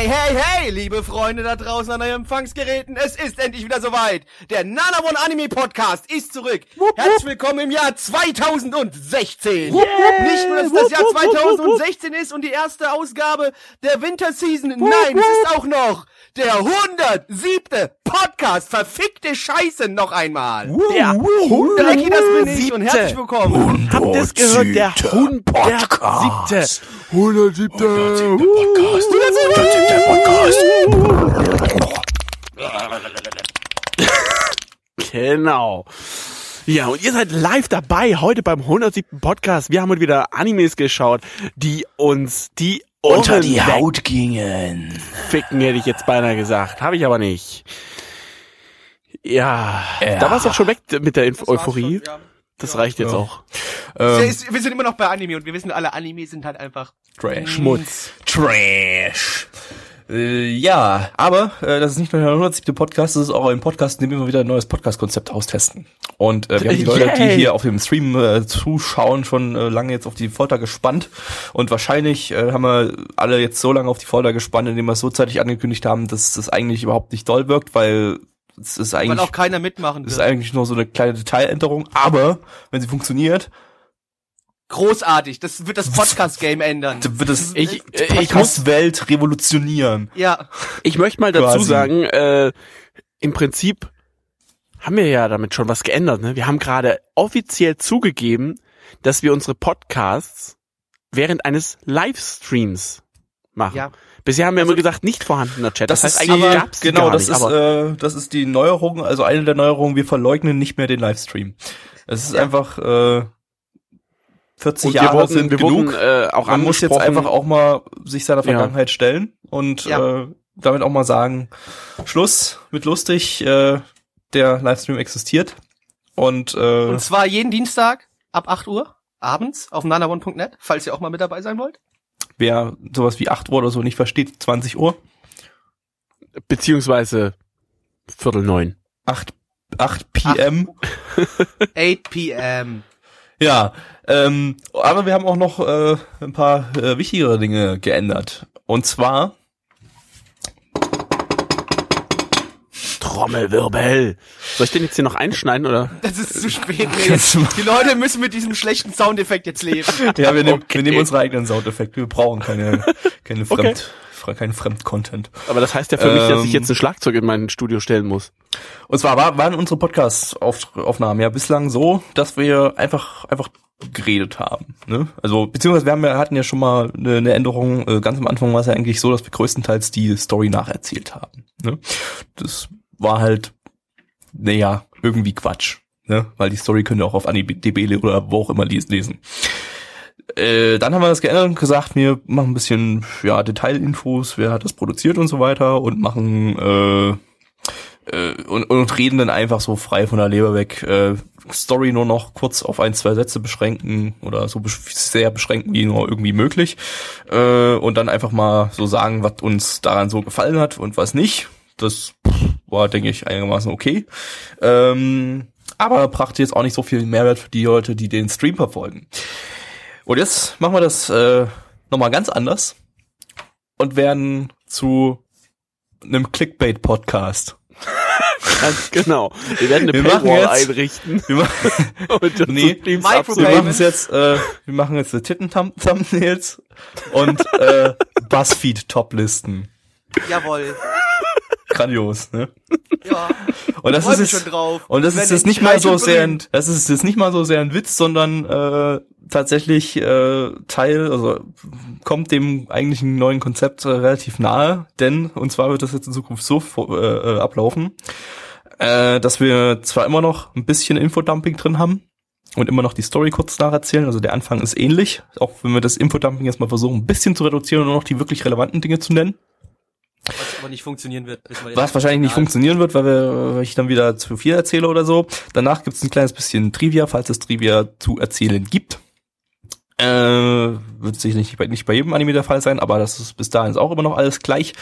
Hey, hey, hey, liebe Freunde da draußen an euren Empfangsgeräten, es ist endlich wieder soweit. Der Nana One Anime Podcast ist zurück. Herzlich willkommen im Jahr 2016. Nicht nur, dass es das Jahr 2016 ist und die erste Ausgabe der Winter Season. Nein, es ist auch noch der 107. Podcast. Verfickte Scheiße noch einmal. Der Drecki, das bin ich und herzlich willkommen. Habt ihr es gehört? Der 107. 107. Podcast. 107. Genau. Ja, und ihr seid live dabei heute beim 107. Podcast. Wir haben heute wieder Animes geschaut, die uns die Unter Ohren die Haut gingen. wegficken, hätte ich jetzt beinahe gesagt. Habe ich aber nicht. Ja, da war es auch schon weg mit der Inf Euphorie. Das reicht jetzt auch. Wir ist- wir sind immer noch bei Anime und wir wissen alle, Anime sind halt einfach Trash. Schmutz. Trash. Äh, ja, aber äh, das ist nicht nur der 107. Podcast, das ist auch ein Podcast, in dem wir immer wieder ein neues Podcast-Konzept austesten. Und äh, wir haben die Leute, die Yay. hier auf dem Stream äh, zuschauen, schon äh, lange jetzt auf die Folter gespannt. Und wahrscheinlich äh, haben wir alle jetzt so lange auf die Folter gespannt, indem wir es so zeitig angekündigt haben, dass das eigentlich überhaupt nicht doll wirkt, weil es ist eigentlich auch keiner mitmachen das ist eigentlich nur so eine kleine Detailänderung, aber wenn sie funktioniert, Großartig. Das wird das Podcast-Game ändern. dann wird es Ich, äh, ich muss Podcast-Welt revolutionieren. Ja. Ich möchte mal dazu Quasi. sagen, äh, im Prinzip haben wir ja damit schon was geändert. Ne? Wir haben gerade offiziell zugegeben, dass wir unsere Podcasts während eines Livestreams machen. Ja. Bisher haben wir immer gesagt, nicht vorhandener Chat. Das, heißt, die- eigentlich gab's die genau, gar das nicht. ist aber äh, das ist die Neuerung, also eine der Neuerungen. Wir verleugnen nicht mehr den Livestream. Es ist einfach äh, 40 und wir Jahre wurden, sind wir genug. wurden äh, auch Man muss jetzt einfach auch mal sich seiner Ja. Vergangenheit stellen und Ja. äh, damit auch mal sagen, Schluss mit lustig. Äh, der Livestream existiert und, äh, Und zwar jeden Dienstag ab 8 Uhr abends auf nanaone.net, falls ihr auch mal mit dabei sein wollt. Wer sowas wie 8 Uhr oder so nicht versteht, 20 Uhr, beziehungsweise Viertel neun. 8 8 PM. 8 p.m. Ja, ähm, aber wir haben auch noch äh, ein paar äh, wichtigere Dinge geändert. Und zwar, Trommelwirbel. Soll ich den jetzt hier noch einschneiden oder? Das ist zu spät. Nee, die Leute müssen mit diesem schlechten Soundeffekt jetzt leben. ja, wir nehmen, Okay. wir nehmen unsere eigenen Soundeffekte. Wir brauchen keine, keine Okay. Fremd, fre- keinen Fremd-Content. Aber das heißt ja für mich, dass ich Ähm, jetzt ein Schlagzeug in mein Studio stellen muss. Und zwar war, waren unsere Podcast-Aufnahmen ja bislang so, dass wir einfach, einfach geredet haben. Ne? Also, beziehungsweise wir haben ja, hatten ja schon mal eine, eine Änderung, äh, ganz am Anfang war es ja eigentlich so, dass wir größtenteils die Story nacherzählt haben. Ne? Das war halt, naja, irgendwie Quatsch. Ne? Weil die Story könnt ihr auch auf AniDB oder wo auch immer les- lesen. Äh, dann haben wir das geändert und gesagt, wir machen ein bisschen ja, Detailinfos, wer hat das produziert und so weiter und machen äh, äh, und, und reden dann einfach so frei von der Leber weg. Äh, Story nur noch kurz auf ein, zwei Sätze beschränken oder so sehr beschränken wie nur irgendwie möglich. Äh, und dann einfach mal so sagen, was uns daran so gefallen hat und was nicht. Das war, denke ich, einigermaßen okay. Ähm, aber brachte jetzt auch nicht so viel Mehrwert für die Leute, die den Stream verfolgen. Und jetzt machen wir das äh, nochmal ganz anders und werden zu einem Clickbait-Podcast. Ganz genau. Wir werden eine Wir machen Paywall jetzt- einrichten. Wir machen, Und Nee, wir machen es jetzt, äh, wir machen jetzt die Titten-Thumbnails und äh, Buzzfeed-Toplisten. Jawohl. Grandios, ne? Ja. Und das ist jetzt, und das ist jetzt ich nicht mal so sehr, ein, das ist jetzt nicht mal so sehr ein Witz, sondern äh, tatsächlich äh, Teil, also kommt dem eigentlichen neuen Konzept äh, relativ nahe, denn und zwar wird das jetzt in Zukunft so äh, äh, ablaufen, äh, dass wir zwar immer noch ein bisschen Infodumping drin haben und immer noch die Story kurz nacherzählen, also der Anfang ist ähnlich, auch wenn wir das Infodumping jetzt mal versuchen, ein bisschen zu reduzieren und nur noch die wirklich relevanten Dinge zu nennen. Was aber nicht funktionieren wird. wir. Was wahrscheinlich nicht funktionieren wird, weil, wir, weil ich dann wieder zu viel erzähle oder so. Danach gibt's ein kleines bisschen Trivia, falls es Trivia zu erzählen gibt. Äh, wird sicherlich nicht bei, nicht bei jedem Anime der Fall sein, aber das ist bis dahin ist auch immer noch alles gleich.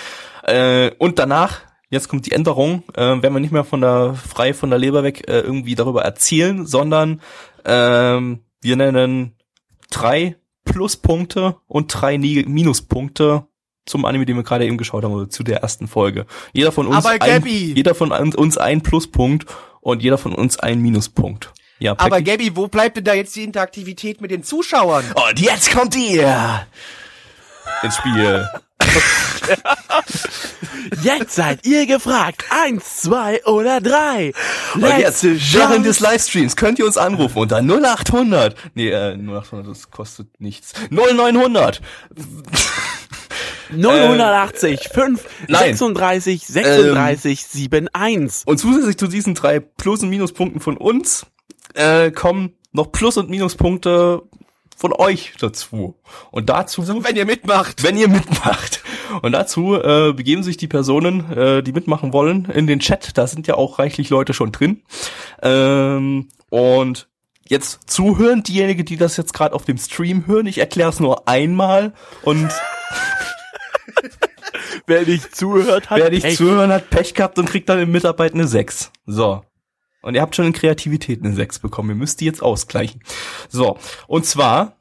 Äh, und danach, jetzt kommt die Änderung, äh, werden wir nicht mehr von der frei von der Leber weg äh, irgendwie darüber erzählen, sondern ähm, wir nennen drei Pluspunkte und drei Minuspunkte zum Anime, den wir gerade eben geschaut haben, oder zu der ersten Folge. Jeder von uns Aber ein, jeder von uns ein Pluspunkt und jeder von uns ein Minuspunkt. Ja, Aber? Gabby, wo bleibt denn da jetzt die Interaktivität mit den Zuschauern? Und jetzt kommt ihr ins Spiel. Jetzt seid ihr gefragt. Eins, zwei oder drei. Und jetzt, während des. Livestreams könnt ihr uns anrufen unter 0800. Nee, äh, 0800, das kostet nichts. 0900. 080 5 Nein. 36 36 71. Und zusätzlich zu diesen drei Plus- und Minuspunkten von uns äh, kommen noch Plus- und Minuspunkte von euch dazu. Und dazu, Wenn ihr mitmacht. wenn ihr mitmacht. Und dazu äh, begeben sich die Personen, äh, die mitmachen wollen, in den Chat. Da sind ja auch reichlich Leute schon drin. Ähm, und jetzt zuhören, diejenigen, die das jetzt gerade auf dem Stream hören. Ich erkläre es nur einmal und Wer nicht zuhört, hat wer nicht Pech. zuhören hat, Pech gehabt und kriegt dann im Mitarbeit eine 6. So. Und ihr habt schon in Kreativität eine 6 bekommen. Ihr müsst die jetzt ausgleichen. So. Und zwar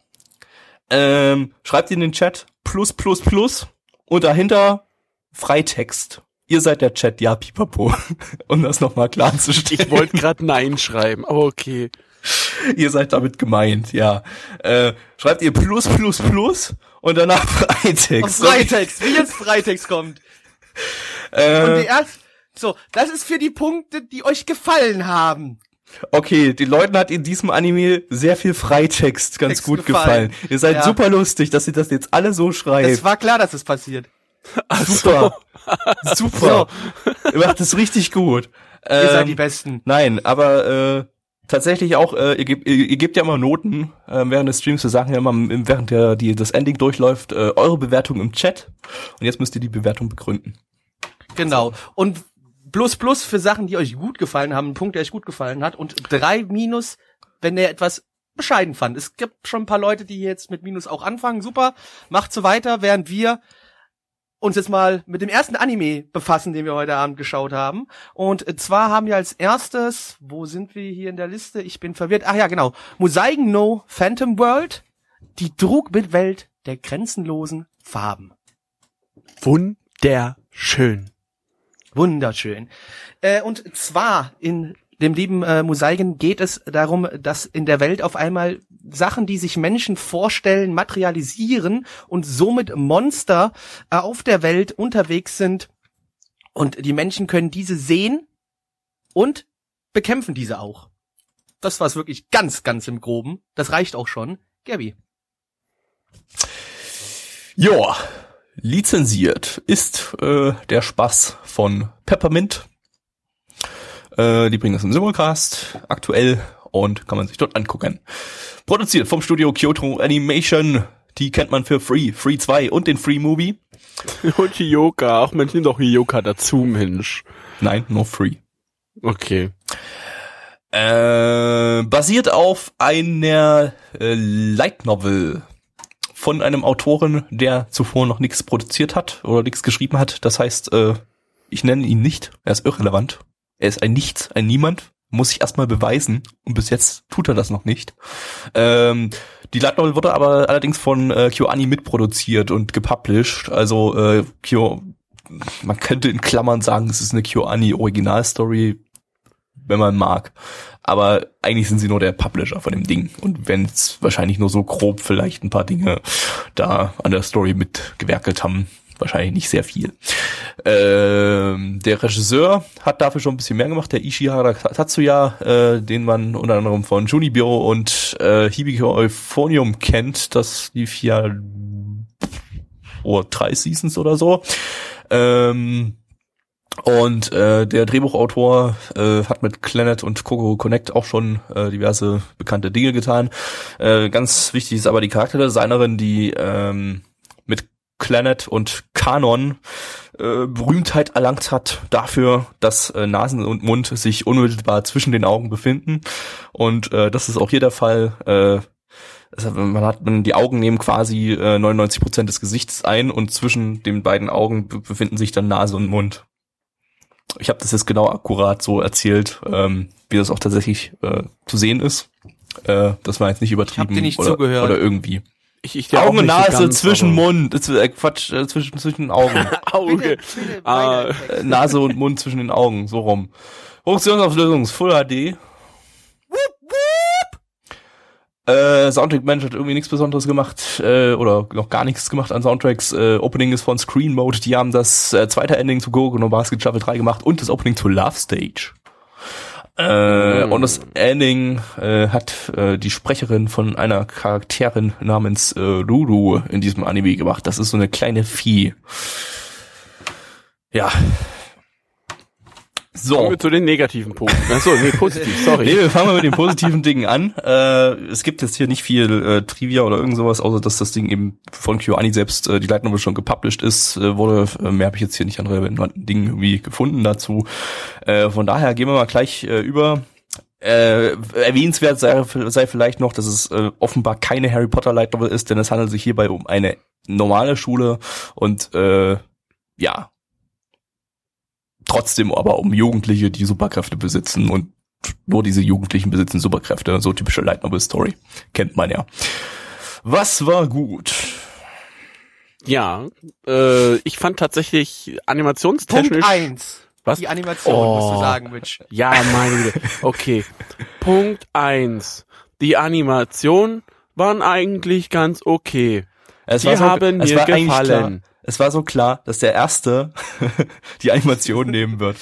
ähm, schreibt in den Chat plus plus plus und dahinter Freitext. Ihr seid der Chat, ja, pipapo. Um das nochmal klarzustellen. Ich wollte gerade Nein schreiben, aber okay. ihr seid damit gemeint, ja. Äh, schreibt ihr plus plus plus und danach Freitext. Freitext, wie jetzt Freitext kommt. Und Äh, die erst, so, das ist für die Punkte, die euch gefallen haben. okay, den Leuten hat in diesem Anime sehr viel Freitext ganz Text gut gefallen. gefallen. Ihr seid Ja. super lustig, dass ihr das jetzt alle so Es schreibt. war klar, dass es passiert. Super. Super. Ihr macht es richtig gut. Ihr seid Ähm, die Besten. Nein, aber äh, tatsächlich auch, äh, ihr, gebt, ihr, ihr gebt ja immer Noten äh, während des Streams. Wir sagen ja immer, im- während der, die, das Ending durchläuft, äh, eure Bewertung im Chat. Und jetzt müsst ihr die Bewertung begründen. Genau. Und plus plus für Sachen, die euch gut gefallen haben, ein Punkt, der euch gut gefallen hat. Und drei minus, wenn ihr etwas bescheiden fand. Es gibt schon ein paar Leute, die jetzt mit Minus auch anfangen. Super, macht so weiter, während wir uns jetzt mal mit dem ersten Anime befassen, den wir heute Abend geschaut haben. Und zwar haben wir als erstes, wo sind wir hier in der Liste? Ich bin verwirrt. Ach ja, genau. Museigen No Phantom World, die Trugwelt der grenzenlosen Farben. Wunderschön. Wunderschön. Äh, und zwar in dem lieben äh, Museigen geht es darum, dass in der Welt auf einmal Sachen, die sich Menschen vorstellen, materialisieren und somit Monster äh, auf der Welt unterwegs sind. Und die Menschen können diese sehen und bekämpfen diese auch. Das war's wirklich ganz, ganz im Groben. Das reicht auch schon. Gabby. Ja, lizenziert ist äh, der Spaß von Peppermint. Äh, die bringen das im Simulcast aktuell und kann man sich dort angucken. Produziert vom Studio Kyoto Animation. Die kennt man für Free, Free 2 und den Free Movie. Und Hioka. Ach Mensch, nimm doch Hioka dazu, Mensch. Nein, nur Free. Okay. Äh, basiert auf einer äh, Light Novel von einem Autoren, der zuvor noch nichts produziert hat oder nichts geschrieben hat. Das heißt, äh, ich nenne ihn nicht. Er ist irrelevant. Er ist ein Nichts, ein Niemand. Muss ich erstmal beweisen. Und bis jetzt tut er das noch nicht. Ähm, die Light Novel wurde aber allerdings von äh, KyoAni mitproduziert und gepublished. Also äh, Kyo, man könnte in Klammern sagen, es ist eine KyoAni Originalstory, wenn man mag. Aber eigentlich sind sie nur der Publisher von dem Ding. Und wenn es wahrscheinlich nur so grob vielleicht ein paar Dinge da an der Story mitgewerkelt haben, wahrscheinlich nicht sehr viel. Ähm, der Regisseur hat dafür schon ein bisschen mehr gemacht, der Ishihara Tatsuya, äh, den man unter anderem von Junibyo und äh, Hibiko Euphonium kennt. Das lief ja vor drei Seasons oder so. Ähm, und äh, der Drehbuchautor äh, hat mit Planet und Coco Connect auch schon äh, diverse bekannte Dinge getan. Äh, ganz wichtig ist aber die Charakterdesignerin, die ähm, Planet und Kanon äh, Berühmtheit erlangt hat dafür, dass äh, Nasen und Mund sich unmittelbar zwischen den Augen befinden. Und äh, das ist auch hier der Fall. Äh, also man hat man die Augen nehmen quasi äh, 99 Prozent des Gesichts ein und zwischen den beiden Augen be befinden sich dann Nase und Mund. Ich habe das jetzt genau akkurat so erzählt, ähm, wie das auch tatsächlich äh, zu sehen ist. Äh, das war jetzt nicht übertrieben dir nicht oder, zugehört. oder irgendwie. Ich, ich auch Augen, so Nase, ganz, zwischen Mund, äh, Quatsch, äh, zwischen zwischen den Augen. Auge. Bitte, bitte, Ah. Äh, Nase und Mund zwischen den Augen, so rum. Funktionsauflösung ist Full HD. Äh, Soundtrack Mensch hat irgendwie nichts Besonderes gemacht äh, oder noch gar nichts gemacht an Soundtracks. Äh, Opening ist von Screen Mode. Die haben das äh, zweite Ending zu Go No Basket Shuffle 3 gemacht und das Opening zu Love Stage. Äh, Und das Ending äh, hat äh, die Sprecherin von einer Charakterin namens äh, Ruru in diesem Anime gemacht. Das ist so eine kleine Vieh. Ja. So. Kommen wir zu den negativen Punkten. Achso, nee, positiv, sorry. Nee, wir fangen mal mit den positiven Dingen an. Äh, es gibt jetzt hier nicht viel äh, Trivia oder irgend sowas, außer dass das Ding eben von KyoAni selbst, äh, die Novel schon gepublished ist, äh, wurde. Äh, mehr habe ich jetzt hier nicht an relevanten Dingen irgendwie gefunden dazu. Äh, von daher gehen wir mal gleich äh, über. Äh, erwähnenswert sei, sei vielleicht noch, dass es äh, offenbar keine Harry Potter Light Novel ist, denn es handelt sich hierbei um eine normale Schule und äh, ja, trotzdem aber um Jugendliche, die Superkräfte besitzen und nur diese Jugendlichen besitzen Superkräfte. So typische Light Novel Story. Kennt man ja. Was war gut? Ja, äh, ich fand tatsächlich animationstechnisch. Punkt eins. Was? Die Animation, Oh. musst du sagen, Mitch. Ja, meine Güte. Okay. Punkt eins. Die Animationen waren eigentlich ganz okay. Es Die haben es mir war eigentlich gefallen. Es war so klar, dass der Erste die Animation nehmen wird.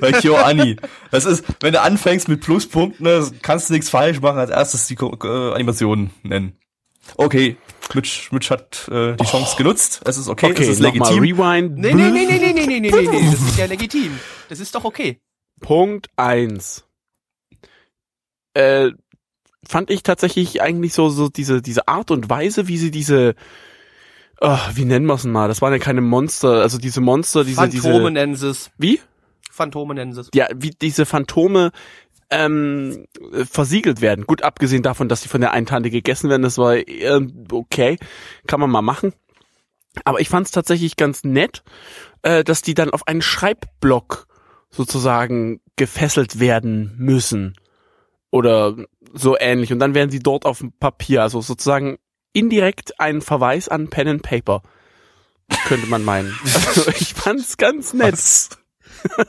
Bei KyoAni. Das ist, wenn du anfängst mit Pluspunkten, ne, kannst du nichts falsch machen, als erstes die äh, Animation nennen. Okay, Mitch, Mitch hat äh, die Chance genutzt. Es ist okay, Okay, es ist legitim. Rewind. Nee, nee, nee, nee, nee, nee, nee, nee, nee, nee, das ist ja legitim. Das ist doch okay. Punkt eins. Äh, fand ich tatsächlich eigentlich so, so diese, diese Art und Weise, wie sie diese, oh, wie nennen wir es denn mal? Das waren ja keine Monster, also diese Monster, diese, Phantome nennen sie es. wie? Phantome nennen sie es. Ja, wie diese Phantome, ähm, äh, versiegelt werden. Gut, abgesehen davon, dass sie von der einen Tante gegessen werden, das war äh, okay, kann man mal machen. Aber ich fand es tatsächlich ganz nett, äh, dass die dann auf einen Schreibblock sozusagen gefesselt werden müssen. Oder so ähnlich. Und dann werden sie dort auf dem Papier, also sozusagen indirekt ein Verweis an Pen and Paper. Könnte man meinen. Also ich fand's ganz nett. Was?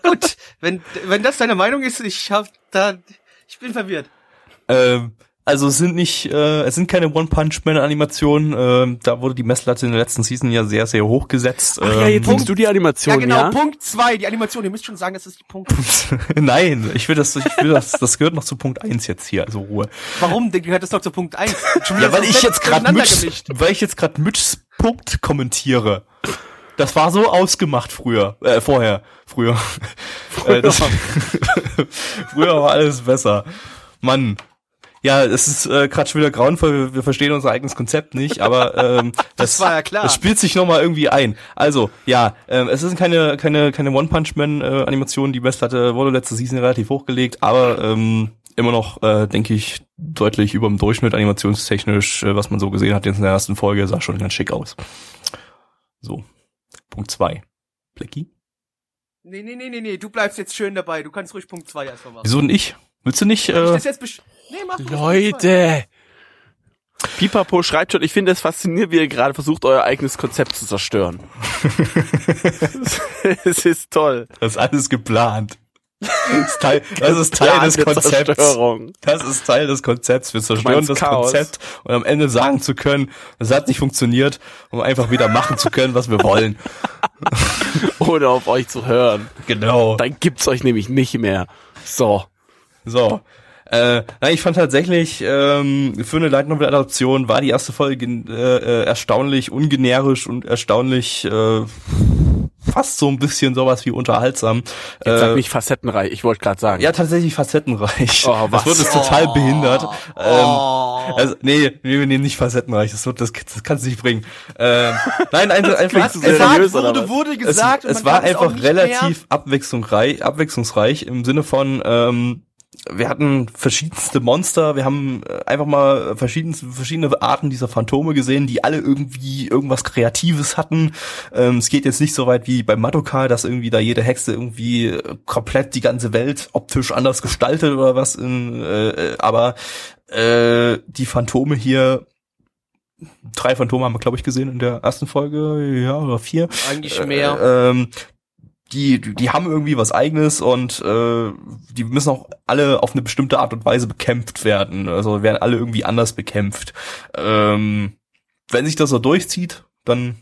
Gut, wenn, wenn das deine Meinung ist, ich hab da, ich bin verwirrt. Ähm, also es sind nicht, äh, es sind keine One-Punch-Man-Animationen. Ähm, da wurde die Messlatte in der letzten Season ja sehr, sehr hoch gesetzt. Ach ja, jetzt Ähm, du die Ja, Animation, genau, ja? Punkt zwei, die Animation, ihr müsst schon sagen, das ist die Punkt. Nein, ich will das, ich will das, das gehört noch zu Punkt eins jetzt hier, also Ruhe. Warum? Der gehört das doch zu Punkt eins. Ja, weil ich jetzt gerade weil ich jetzt gerade Mitchs Punkt kommentiere. Das war so ausgemacht früher, äh, vorher, früher. Äh, das, früher war alles besser. Mann. Ja, es ist äh, gerade schon wieder grauenvoll, wir, wir verstehen unser eigenes Konzept nicht, aber ähm, das, war ja klar. Das spielt sich nochmal irgendwie ein. Also, ja, ähm, es sind keine, keine, keine One-Punch-Man-Animationen, die Messlatte wurde letzte Season relativ hochgelegt, aber ähm, immer noch, äh, denke ich, deutlich über dem Durchschnitt animationstechnisch, äh, was man so gesehen hat jetzt in der ersten Folge, sah schon ganz schick aus. So, Punkt zwei. Blackie? Nee, nee, nee, nee, nee, du bleibst jetzt schön dabei. Du kannst ruhig Punkt zwei erstmal machen. Wieso denn ich? Willst du nicht? Äh, das jetzt besch nee, mach. Leute! Pipapo schreibt schon, ich finde es faszinierend, wie ihr gerade versucht, euer eigenes Konzept zu zerstören. es ist toll. das ist alles geplant. Das ist Teil, das ist Teil des Konzepts. Das ist Teil des Konzepts. Wir zerstören das Chaos? Konzept und am Ende sagen zu können, das hat nicht funktioniert, um einfach wieder machen zu können, was wir wollen. Ohne auf euch zu hören. Genau. Dann gibt's euch nämlich nicht mehr. So. So. Äh, nein, ich fand tatsächlich, ähm, für eine Light Novel Adaption war die erste Folge äh, äh, erstaunlich ungenerisch und erstaunlich äh, fast so ein bisschen sowas wie unterhaltsam. Jetzt sag Äh, nicht facettenreich, ich wollte gerade sagen. ja, tatsächlich facettenreich. Oh, was? Das wird es total behindert. Ähm, Oh. also, nee, nee, nee, nicht facettenreich. Das wird, das, das kannst du nicht bringen. Ähm, nein, einfach, einfach so gesagt seriös, wurde, was? wurde es, gesagt. es man war einfach relativ abwechslungsreich, abwechslungsreich im Sinne von, ähm, wir hatten verschiedenste Monster, wir haben äh, einfach mal verschiedenste, verschiedene Arten dieser Phantome gesehen, die alle irgendwie irgendwas Kreatives hatten. Ähm, es geht jetzt nicht so weit wie bei Madoka, dass irgendwie da jede Hexe irgendwie äh, komplett die ganze Welt optisch anders gestaltet oder was, in, äh, äh, aber äh, die Phantome hier drei Phantome haben wir, glaube ich, gesehen in der ersten Folge, ja, oder vier. Eigentlich mehr. Äh, ähm, die, die haben irgendwie was eigenes und äh, die müssen auch alle auf eine bestimmte Art und Weise bekämpft werden. Also werden alle irgendwie anders bekämpft. Ähm, wenn sich das so durchzieht, dann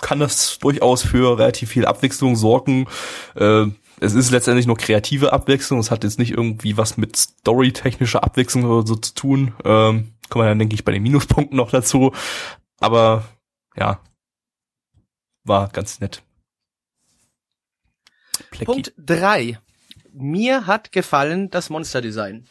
kann das durchaus für relativ viel Abwechslung sorgen. Äh, es ist letztendlich nur kreative Abwechslung. Es hat jetzt nicht irgendwie was mit storytechnischer Abwechslung oder so zu tun. Ähm, kommen wir dann, denke ich, bei den Minuspunkten noch dazu. Aber ja, war ganz nett. Plecki. Punkt drei. Mir hat gefallen das Monsterdesign.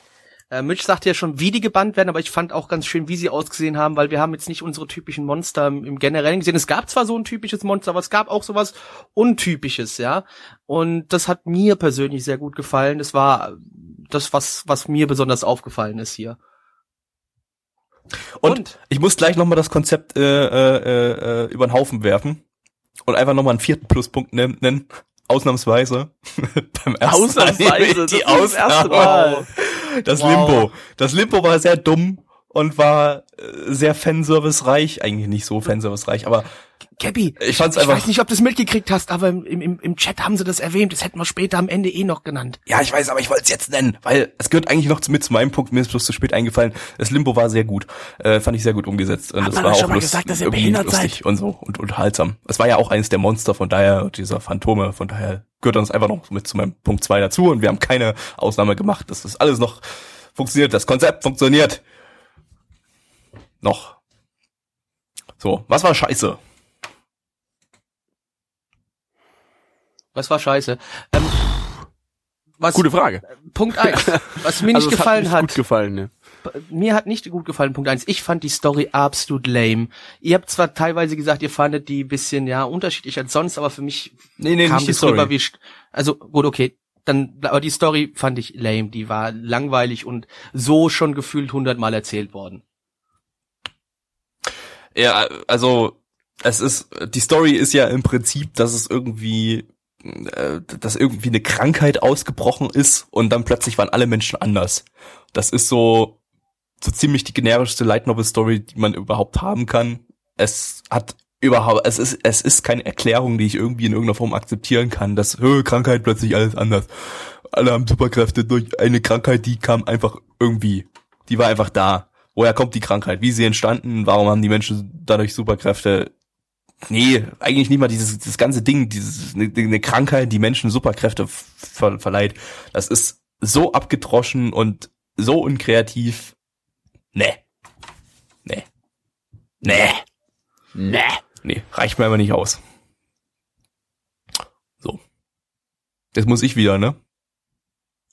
Äh, Mitch sagte ja schon, wie die gebannt werden, aber ich fand auch ganz schön, wie sie ausgesehen haben, weil wir haben jetzt nicht unsere typischen Monster im, Generellen gesehen. Es gab zwar so ein typisches Monster, aber es gab auch sowas Untypisches, ja. Und das hat mir persönlich sehr gut gefallen. Das war das, was, was mir besonders aufgefallen ist hier. Und, Und? ich muss gleich nochmal das Konzept äh, äh, äh, über den Haufen werfen und einfach nochmal einen vierten Pluspunkt nennen. Ausnahmsweise. Beim ersten Ausnahmsweise, das die ist das erste. Mal. Das Wow. Limbo. Das Limbo war sehr dumm und war äh, sehr fanservice-reich. Eigentlich nicht so fanservice-reich, aber Gabby, Ich fand's ich einfach- weiß nicht, ob du es mitgekriegt hast, aber im, im, im Chat haben sie das erwähnt. Das hätten wir später am Ende eh noch genannt. ja, ich weiß, aber ich wollte es jetzt nennen, weil es gehört eigentlich noch mit zu meinem Punkt. Mir ist bloß zu spät eingefallen. Das Limbo war sehr gut. Äh, fand ich sehr gut umgesetzt. Und das man war auch schon mal lust- gesagt, dass ihr behindert lustig seid? und so und unterhaltsam. Es war ja auch eines der Monster, von daher, dieser Phantome, von daher gehört uns einfach noch mit zu meinem Punkt zwei dazu und wir haben keine Ausnahme gemacht. dass Das alles noch funktioniert. Das Konzept funktioniert. Noch. So, was war scheiße? Was war scheiße? Ähm, was, Gute Frage. Punkt eins. Was mir nicht Also gefallen hat. hat, gut gefallen, ne? mir hat nicht gut gefallen, Punkt eins. Ich fand die Story absolut lame. Ihr habt zwar teilweise gesagt, ihr fandet die bisschen, ja, unterschiedlich als sonst, aber für mich Nee, nee, kam nicht das rüber wie, also, gut, okay. Dann, aber die Story fand ich lame. Die war langweilig und so schon gefühlt hundertmal erzählt worden. Ja, also es ist die Story ist ja im Prinzip, dass es irgendwie äh, dass irgendwie eine Krankheit ausgebrochen ist und dann plötzlich waren alle Menschen anders. Das ist so so ziemlich die generischste Light Novel Story, die man überhaupt haben kann. Es hat überhaupt es ist es ist keine Erklärung, die ich irgendwie in irgendeiner Form akzeptieren kann, dass Hö, Krankheit plötzlich alles anders. Alle haben Superkräfte durch eine Krankheit, die kam einfach irgendwie. Die war einfach da. Woher kommt die Krankheit? Wie ist sie entstanden? Warum haben die Menschen dadurch Superkräfte? Nee, eigentlich nicht mal dieses, dieses ganze Ding, dieses, eine, eine Krankheit, die Menschen Superkräfte ver, verleiht. Das ist so abgedroschen und so unkreativ. Nee. Nee. Nee. Ne. Nee, reicht mir aber nicht aus. So. Jetzt muss ich wieder, ne?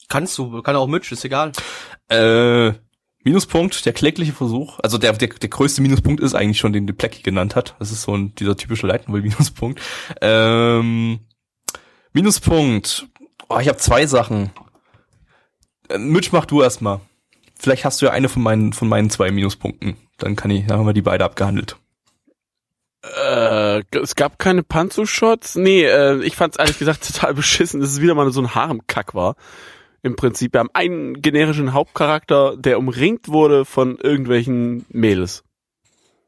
Kannst du, kann auch Mitch, ist egal. Äh, Minuspunkt, der klägliche Versuch, also der, der, der größte Minuspunkt ist eigentlich schon, den die Plecky genannt hat. Das ist so ein, dieser typische Leitenwell-Minuspunkt. Ähm, Minuspunkt. Oh, ich habe zwei Sachen. Äh, Mitch, mach du erstmal. Vielleicht hast du ja eine von meinen, von meinen zwei Minuspunkten. Dann kann ich, dann haben wir die beide abgehandelt. Äh, es gab keine Panzo-Shots. Nee, äh, ich fand's ehrlich gesagt total beschissen, dass es wieder mal so ein Haremkack war. Im Prinzip, wir haben einen generischen Hauptcharakter, der umringt wurde von irgendwelchen Mädels.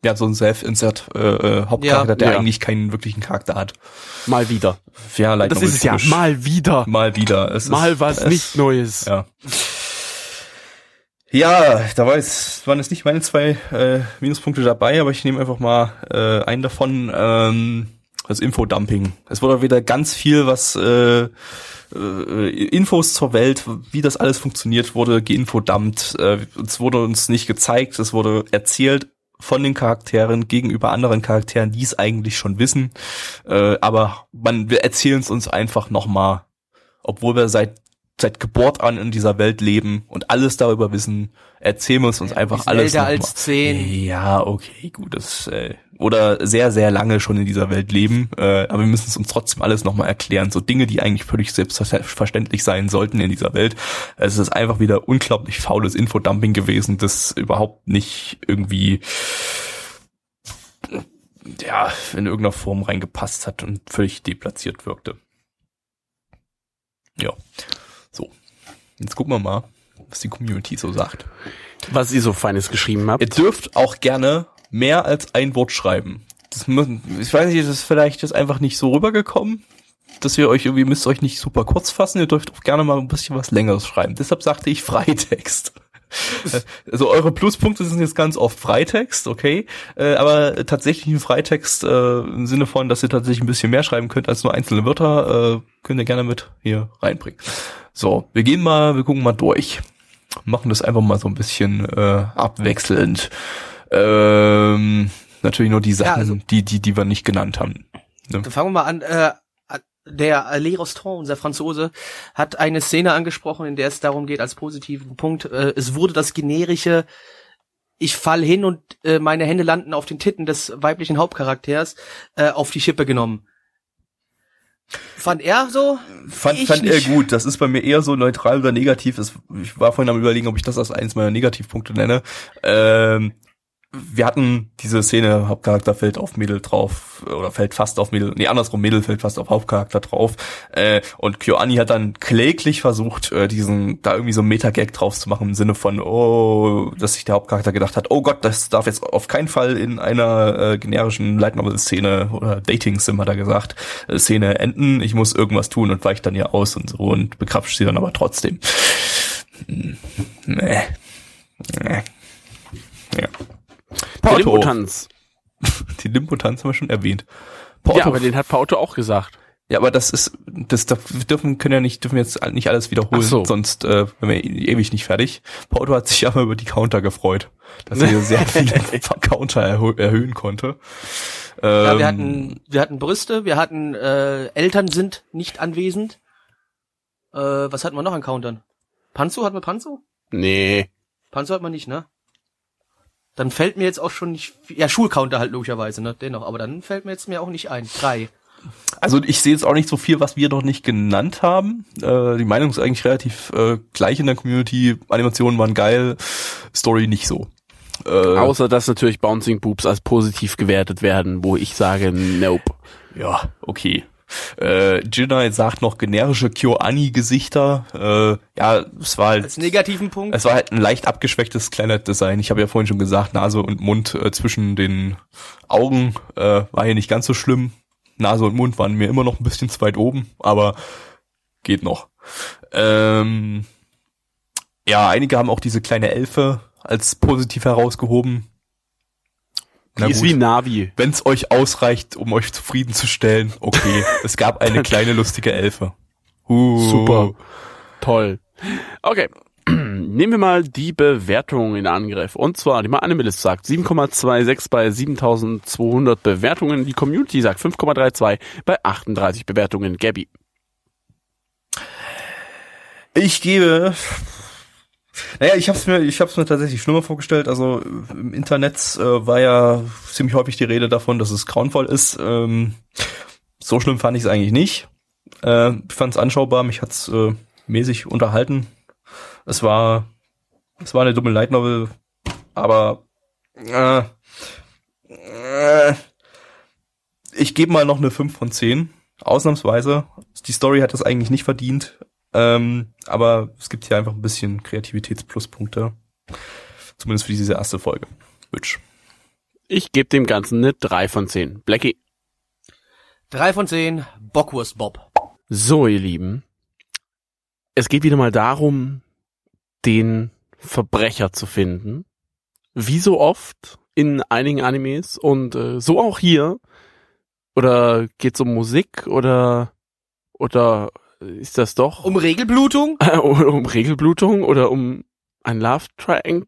Ja, so ein Self-Insert äh, äh, Hauptcharakter, Ja, der ja. eigentlich keinen wirklichen Charakter hat. Mal wieder. Ja, Light Das ist es ja. Mal wieder. Mal wieder. Es Mal ist, was es, nicht Neues. Ja. Ja, da war jetzt, waren jetzt nicht meine zwei äh, Minuspunkte dabei, aber ich nehme einfach mal äh, einen davon, ähm, das Infodumping. Es wurde wieder ganz viel, was äh, äh, Infos zur Welt, wie das alles funktioniert, wurde geinfodumpt. Äh, es wurde uns nicht gezeigt, es wurde erzählt von den Charakteren gegenüber anderen Charakteren, die es eigentlich schon wissen. Äh, aber man, wir erzählen es uns einfach nochmal, obwohl wir seit seit Geburt an in dieser Welt leben und alles darüber wissen, erzählen wir uns, uns einfach alles älter als zehn. Ja, okay, gut, das äh, oder sehr sehr lange schon in dieser Welt leben, äh, aber wir müssen es uns trotzdem alles nochmal erklären, so Dinge, die eigentlich völlig selbstverständlich sein sollten in dieser Welt. Es ist einfach wieder unglaublich faules Infodumping gewesen, das überhaupt nicht irgendwie ja, in irgendeiner Form reingepasst hat und völlig deplatziert wirkte. Ja. So. Jetzt gucken wir mal, was die Community so sagt. Was ihr so Feines geschrieben habt. Ihr dürft auch gerne mehr als ein Wort schreiben. Das ich weiß nicht, das ist vielleicht jetzt einfach nicht so rübergekommen, dass ihr euch irgendwie müsst euch nicht super kurz fassen. Ihr dürft auch gerne mal ein bisschen was Längeres schreiben. Deshalb sagte ich Freitext. Also eure Pluspunkte sind jetzt ganz oft Freitext, okay, äh, aber tatsächlich ein Freitext äh, im Sinne von, dass ihr tatsächlich ein bisschen mehr schreiben könnt als nur einzelne Wörter, äh, könnt ihr gerne mit hier reinbringen. So, wir gehen mal, wir gucken mal durch, machen das einfach mal so ein bisschen äh, abwechselnd. Ähm, natürlich nur die Sachen, also- die die die wir nicht genannt haben. Dann fangen wir mal an. Äh, der Alain Rostand, unser Franzose, hat eine Szene angesprochen, in der es darum geht, als positiven Punkt, äh, es wurde das generische ich fall hin und äh, meine Hände landen auf den Titten des weiblichen Hauptcharakters äh, auf die Schippe genommen. Fand er so? Fand, fand er gut. Das ist bei mir eher so neutral oder negativ. Ich war vorhin am überlegen, ob ich das als eines meiner Negativpunkte nenne. Ähm, wir hatten diese Szene, Hauptcharakter fällt auf Mädel drauf, oder fällt fast auf Mädel, nee, andersrum, Mädel fällt fast auf Hauptcharakter drauf. Äh, und KyoAni hat dann kläglich versucht, äh, diesen, da irgendwie so einen Meta-Gag drauf zu machen, im Sinne von, oh, dass sich der Hauptcharakter gedacht hat, oh Gott, das darf jetzt auf keinen Fall in einer äh, generischen Light Novel-Szene oder Dating-Sim, hat er gesagt, äh, Szene enden, ich muss irgendwas tun und weicht dann ja aus und so und bekrapscht sie dann aber trotzdem. Hm, Nee. Nee. Ja. Porto. Limbo-Tanz. Die Limbo-Tanz haben wir schon erwähnt. Ja, aber den hat Pauto auch gesagt. Ja, aber das ist, das, das wir dürfen, können ja nicht, dürfen jetzt nicht alles wiederholen, so. sonst äh, wären wir ewig nicht fertig. Porto hat sich aber über die Counter gefreut, dass er hier sehr viele Counter erhö erhöhen konnte. Ja, Ähm, wir hatten, wir hatten Brüste, wir hatten äh, Eltern sind nicht anwesend. Äh, was hatten wir noch an Countern? Panzo hatten wir Panzo? Nee. Panzo hat man nicht, ne? Dann fällt mir jetzt auch schon nicht, viel- ja Schulcounter halt logischerweise, ne? Dennoch, aber dann fällt mir jetzt mir auch nicht ein. Drei. Also ich sehe jetzt auch nicht so viel, was wir noch nicht genannt haben. Äh, die Meinung ist eigentlich relativ äh, gleich in der Community. Animationen waren geil, Story nicht so. Äh, Außer dass natürlich Bouncing Boobs als positiv gewertet werden, wo ich sage, nope. Ja, okay. Äh, Jinai sagt noch generische KyoAni-Gesichter. Äh, ja, es war halt, Als negativen Punkt. es war halt ein leicht abgeschwächtes Kleinert-Design. Ich habe ja vorhin schon gesagt, Nase und Mund äh, zwischen den Augen äh, war hier nicht ganz so schlimm. Nase und Mund waren mir immer noch ein bisschen zu weit oben, aber geht noch. Ähm, ja, einige haben auch diese kleine Elfe als positiv herausgehoben. Die ist wie Navi. Wenn es euch ausreicht, um euch zufriedenzustellen, okay. es gab eine kleine lustige Elfe. Uh. Super. Toll. Okay. Nehmen wir mal die Bewertung in Angriff. Und zwar, die Animalist sagt 7,26 bei 7200 Bewertungen. Die Community sagt 5,32 bei 38 Bewertungen. Gabby. Ich gebe. Naja, ich hab's mir, ich hab's mir tatsächlich schlimmer vorgestellt. Also im Internet äh, war ja ziemlich häufig die Rede davon, dass es grauenvoll ist. Ähm, so schlimm fand ich es eigentlich nicht. Äh, ich fand es anschaubar, mich hat's äh, mäßig unterhalten. Es war, es war eine dumme Light Novel, aber äh, äh, ich gebe mal noch eine 5 von 10. Ausnahmsweise. Die Story hat das eigentlich nicht verdient. Ähm, aber es gibt hier einfach ein bisschen Kreativitätspluspunkte. Zumindest für diese erste Folge. Witch. Ich gebe dem Ganzen eine 3 von 10. Blackie. Drei von zehn. Bockwurst Bob. So, ihr Lieben. Es geht wieder mal darum, den Verbrecher zu finden. Wie so oft in einigen Animes und äh, so auch hier. Oder geht's um Musik oder oder ist das doch Um Regelblutung? oder um Regelblutung oder um ein Love Triangle?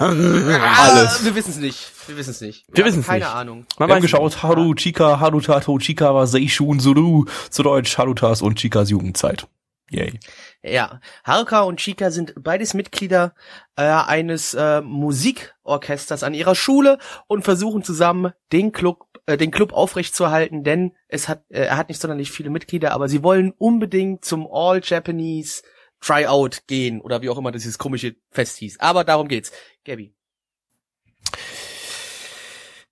Alles. Wir wissen es nicht. Wir wissen es nicht. Wir haben wissen's Keine nicht. Ahnung. Man Wir haben geschaut, Haru, Chika, Harutato, Chika war Seishun Suru, zu Deutsch Harutas und Chikas Jugendzeit. Yay. Ja, Haruka und Chika sind beides Mitglieder äh, eines äh, Musikorchesters an ihrer Schule und versuchen zusammen den Club, äh, den Club aufrechtzuerhalten, denn es hat, äh, er hat nicht sonderlich viele Mitglieder, aber sie wollen unbedingt zum All Japanese Tryout gehen oder wie auch immer dieses komische Fest hieß. Aber darum geht's. Gabby.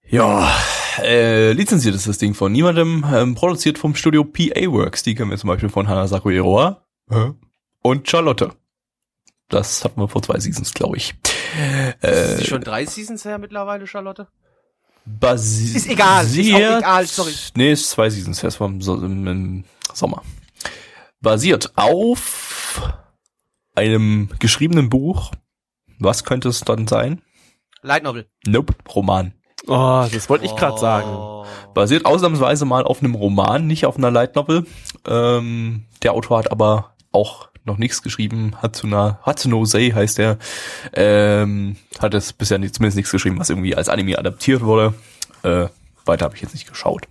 Ja, äh, lizenziert ist das Ding von niemandem, ähm, produziert vom Studio PA Works, die kennen wir zum Beispiel von Hanasaku Iroha äh, und Charlotte. Das hatten wir vor zwei Seasons, glaube ich. Ist Äh, die schon drei Seasons her mittlerweile, Charlotte? basiert. Ist egal, ist auch egal, sorry. Nee, ist zwei Seasons, erst vom so im, im Sommer. Basiert auf einem geschriebenen Buch. Was könnte es dann sein? Light Novel. Nope, Roman. Oh, das wollte ich gerade sagen. Oh. Basiert ausnahmsweise mal auf einem Roman, nicht auf einer Light Novel. Ähm, der Autor hat aber auch noch nichts geschrieben. Hatsuna, Hatsuno Sei heißt er. Ähm, hat es bisher nicht, zumindest nichts geschrieben, was irgendwie als Anime adaptiert wurde. Äh, weiter habe ich jetzt nicht geschaut.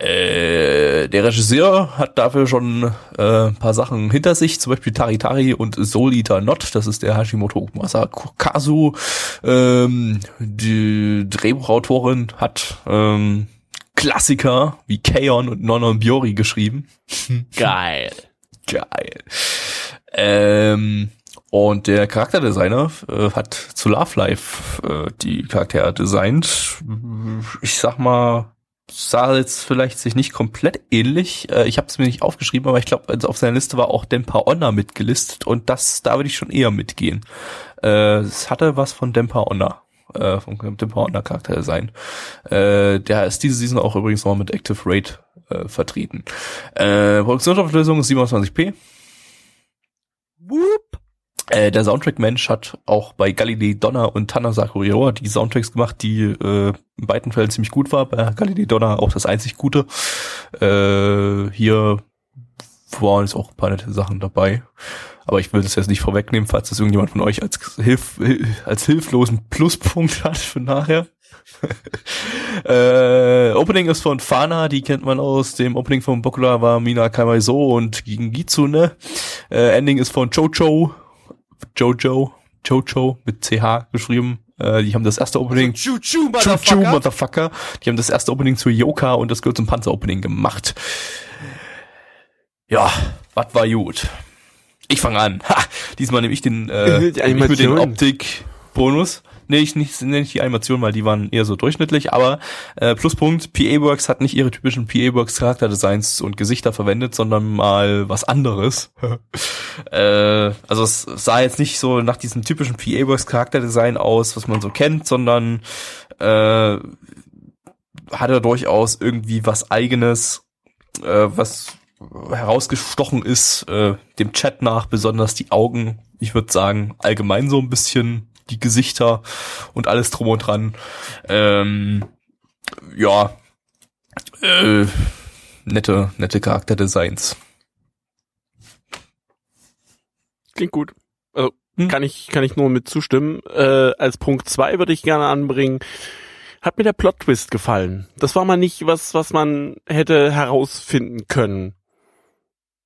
Äh, der Regisseur hat dafür schon äh, ein paar Sachen hinter sich, zum Beispiel Taritari und Soul Eater Not, das ist der Hashimoto Masakazu. Ähm, die Drehbuchautorin hat ähm, Klassiker wie Kaon und Nonon Biori geschrieben. Geil. Geil. Ähm, und der Charakterdesigner äh, hat zu Love Life äh, die Charaktere designt. Ich sag mal, sah jetzt vielleicht sich nicht komplett ähnlich. Äh, ich habe es mir nicht aufgeschrieben, aber ich glaube, also auf seiner Liste war auch Dempa Honor mitgelistet und das, da würde ich schon eher mitgehen. Äh, es hatte was von Dempa Honor. Äh, vom Dempa Honor Charakterdesign. Äh, der ist diese Season auch übrigens noch mit Active Raid äh, vertreten. Äh, Produktionsauflösung ist 27p. Whoop. Äh, der Soundtrack-Mensch hat auch bei Galilei Donner und Tanner Sakuriora die Soundtracks gemacht, die äh, in beiden Fällen ziemlich gut war. Bei Galilei Donner auch das einzig Gute. Äh, hier waren jetzt auch ein paar nette Sachen dabei. Aber ich will das jetzt nicht vorwegnehmen, falls das irgendjemand von euch als, Hilf, als hilflosen Pluspunkt hat für nachher. äh, Opening ist von Fana, die kennt man aus dem Opening von Bokura war Mina Kamaiso und gegen Gitsune. Äh, Ending ist von Jojo, Jojo, Jojo mit CH geschrieben. Äh, die haben das erste Opening. Choo choo, Choo Choo, Motherfucker. Motherfucker. Die haben das erste Opening zu Yoka und das gehört zum Panzer-Opening gemacht. Ja, was war gut? Ich fange an. Ha, diesmal nehme ich den, äh, Die ich mir den. Optik-Bonus. Nee, ich nicht, nee, nicht die Animation, weil die waren eher so durchschnittlich, aber äh, Pluspunkt, PA Works hat nicht ihre typischen PA Works Charakterdesigns und Gesichter verwendet, sondern mal was anderes. äh, also es sah jetzt nicht so nach diesem typischen PA Works Charakterdesign aus, was man so kennt, sondern äh, hatte durchaus irgendwie was eigenes, äh, was herausgestochen ist, äh, dem Chat nach, besonders die Augen. Ich würde sagen, allgemein so ein bisschen die Gesichter und alles drum und dran. Ähm, ja, äh, nette, nette Charakterdesigns. Klingt gut. Also, Hm. kann ich, kann ich nur mit zustimmen. Äh, als Punkt zwei würde ich gerne anbringen. Hat mir der Plot-Twist gefallen. Das war mal nicht was, was man hätte herausfinden können.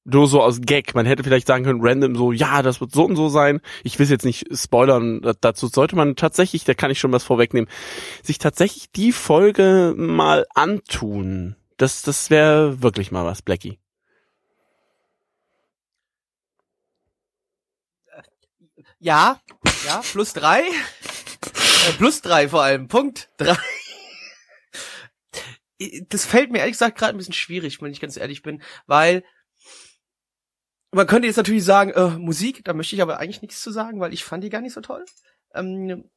Nur so aus Gag. Man hätte vielleicht sagen können, random so, ja, das wird so und so sein. Ich will jetzt nicht spoilern. Da- Dazu sollte man tatsächlich, da kann ich schon was vorwegnehmen, sich tatsächlich die Folge mal antun. Das, das wäre wirklich mal was, Blackie. Ja, ja, plus drei. äh, plus drei vor allem. Punkt drei. Das fällt mir ehrlich gesagt gerade ein bisschen schwierig, wenn ich ganz ehrlich bin, weil man könnte jetzt natürlich sagen, äh, Musik, da möchte ich aber eigentlich nichts zu sagen, weil ich fand die gar nicht so toll. Ähm,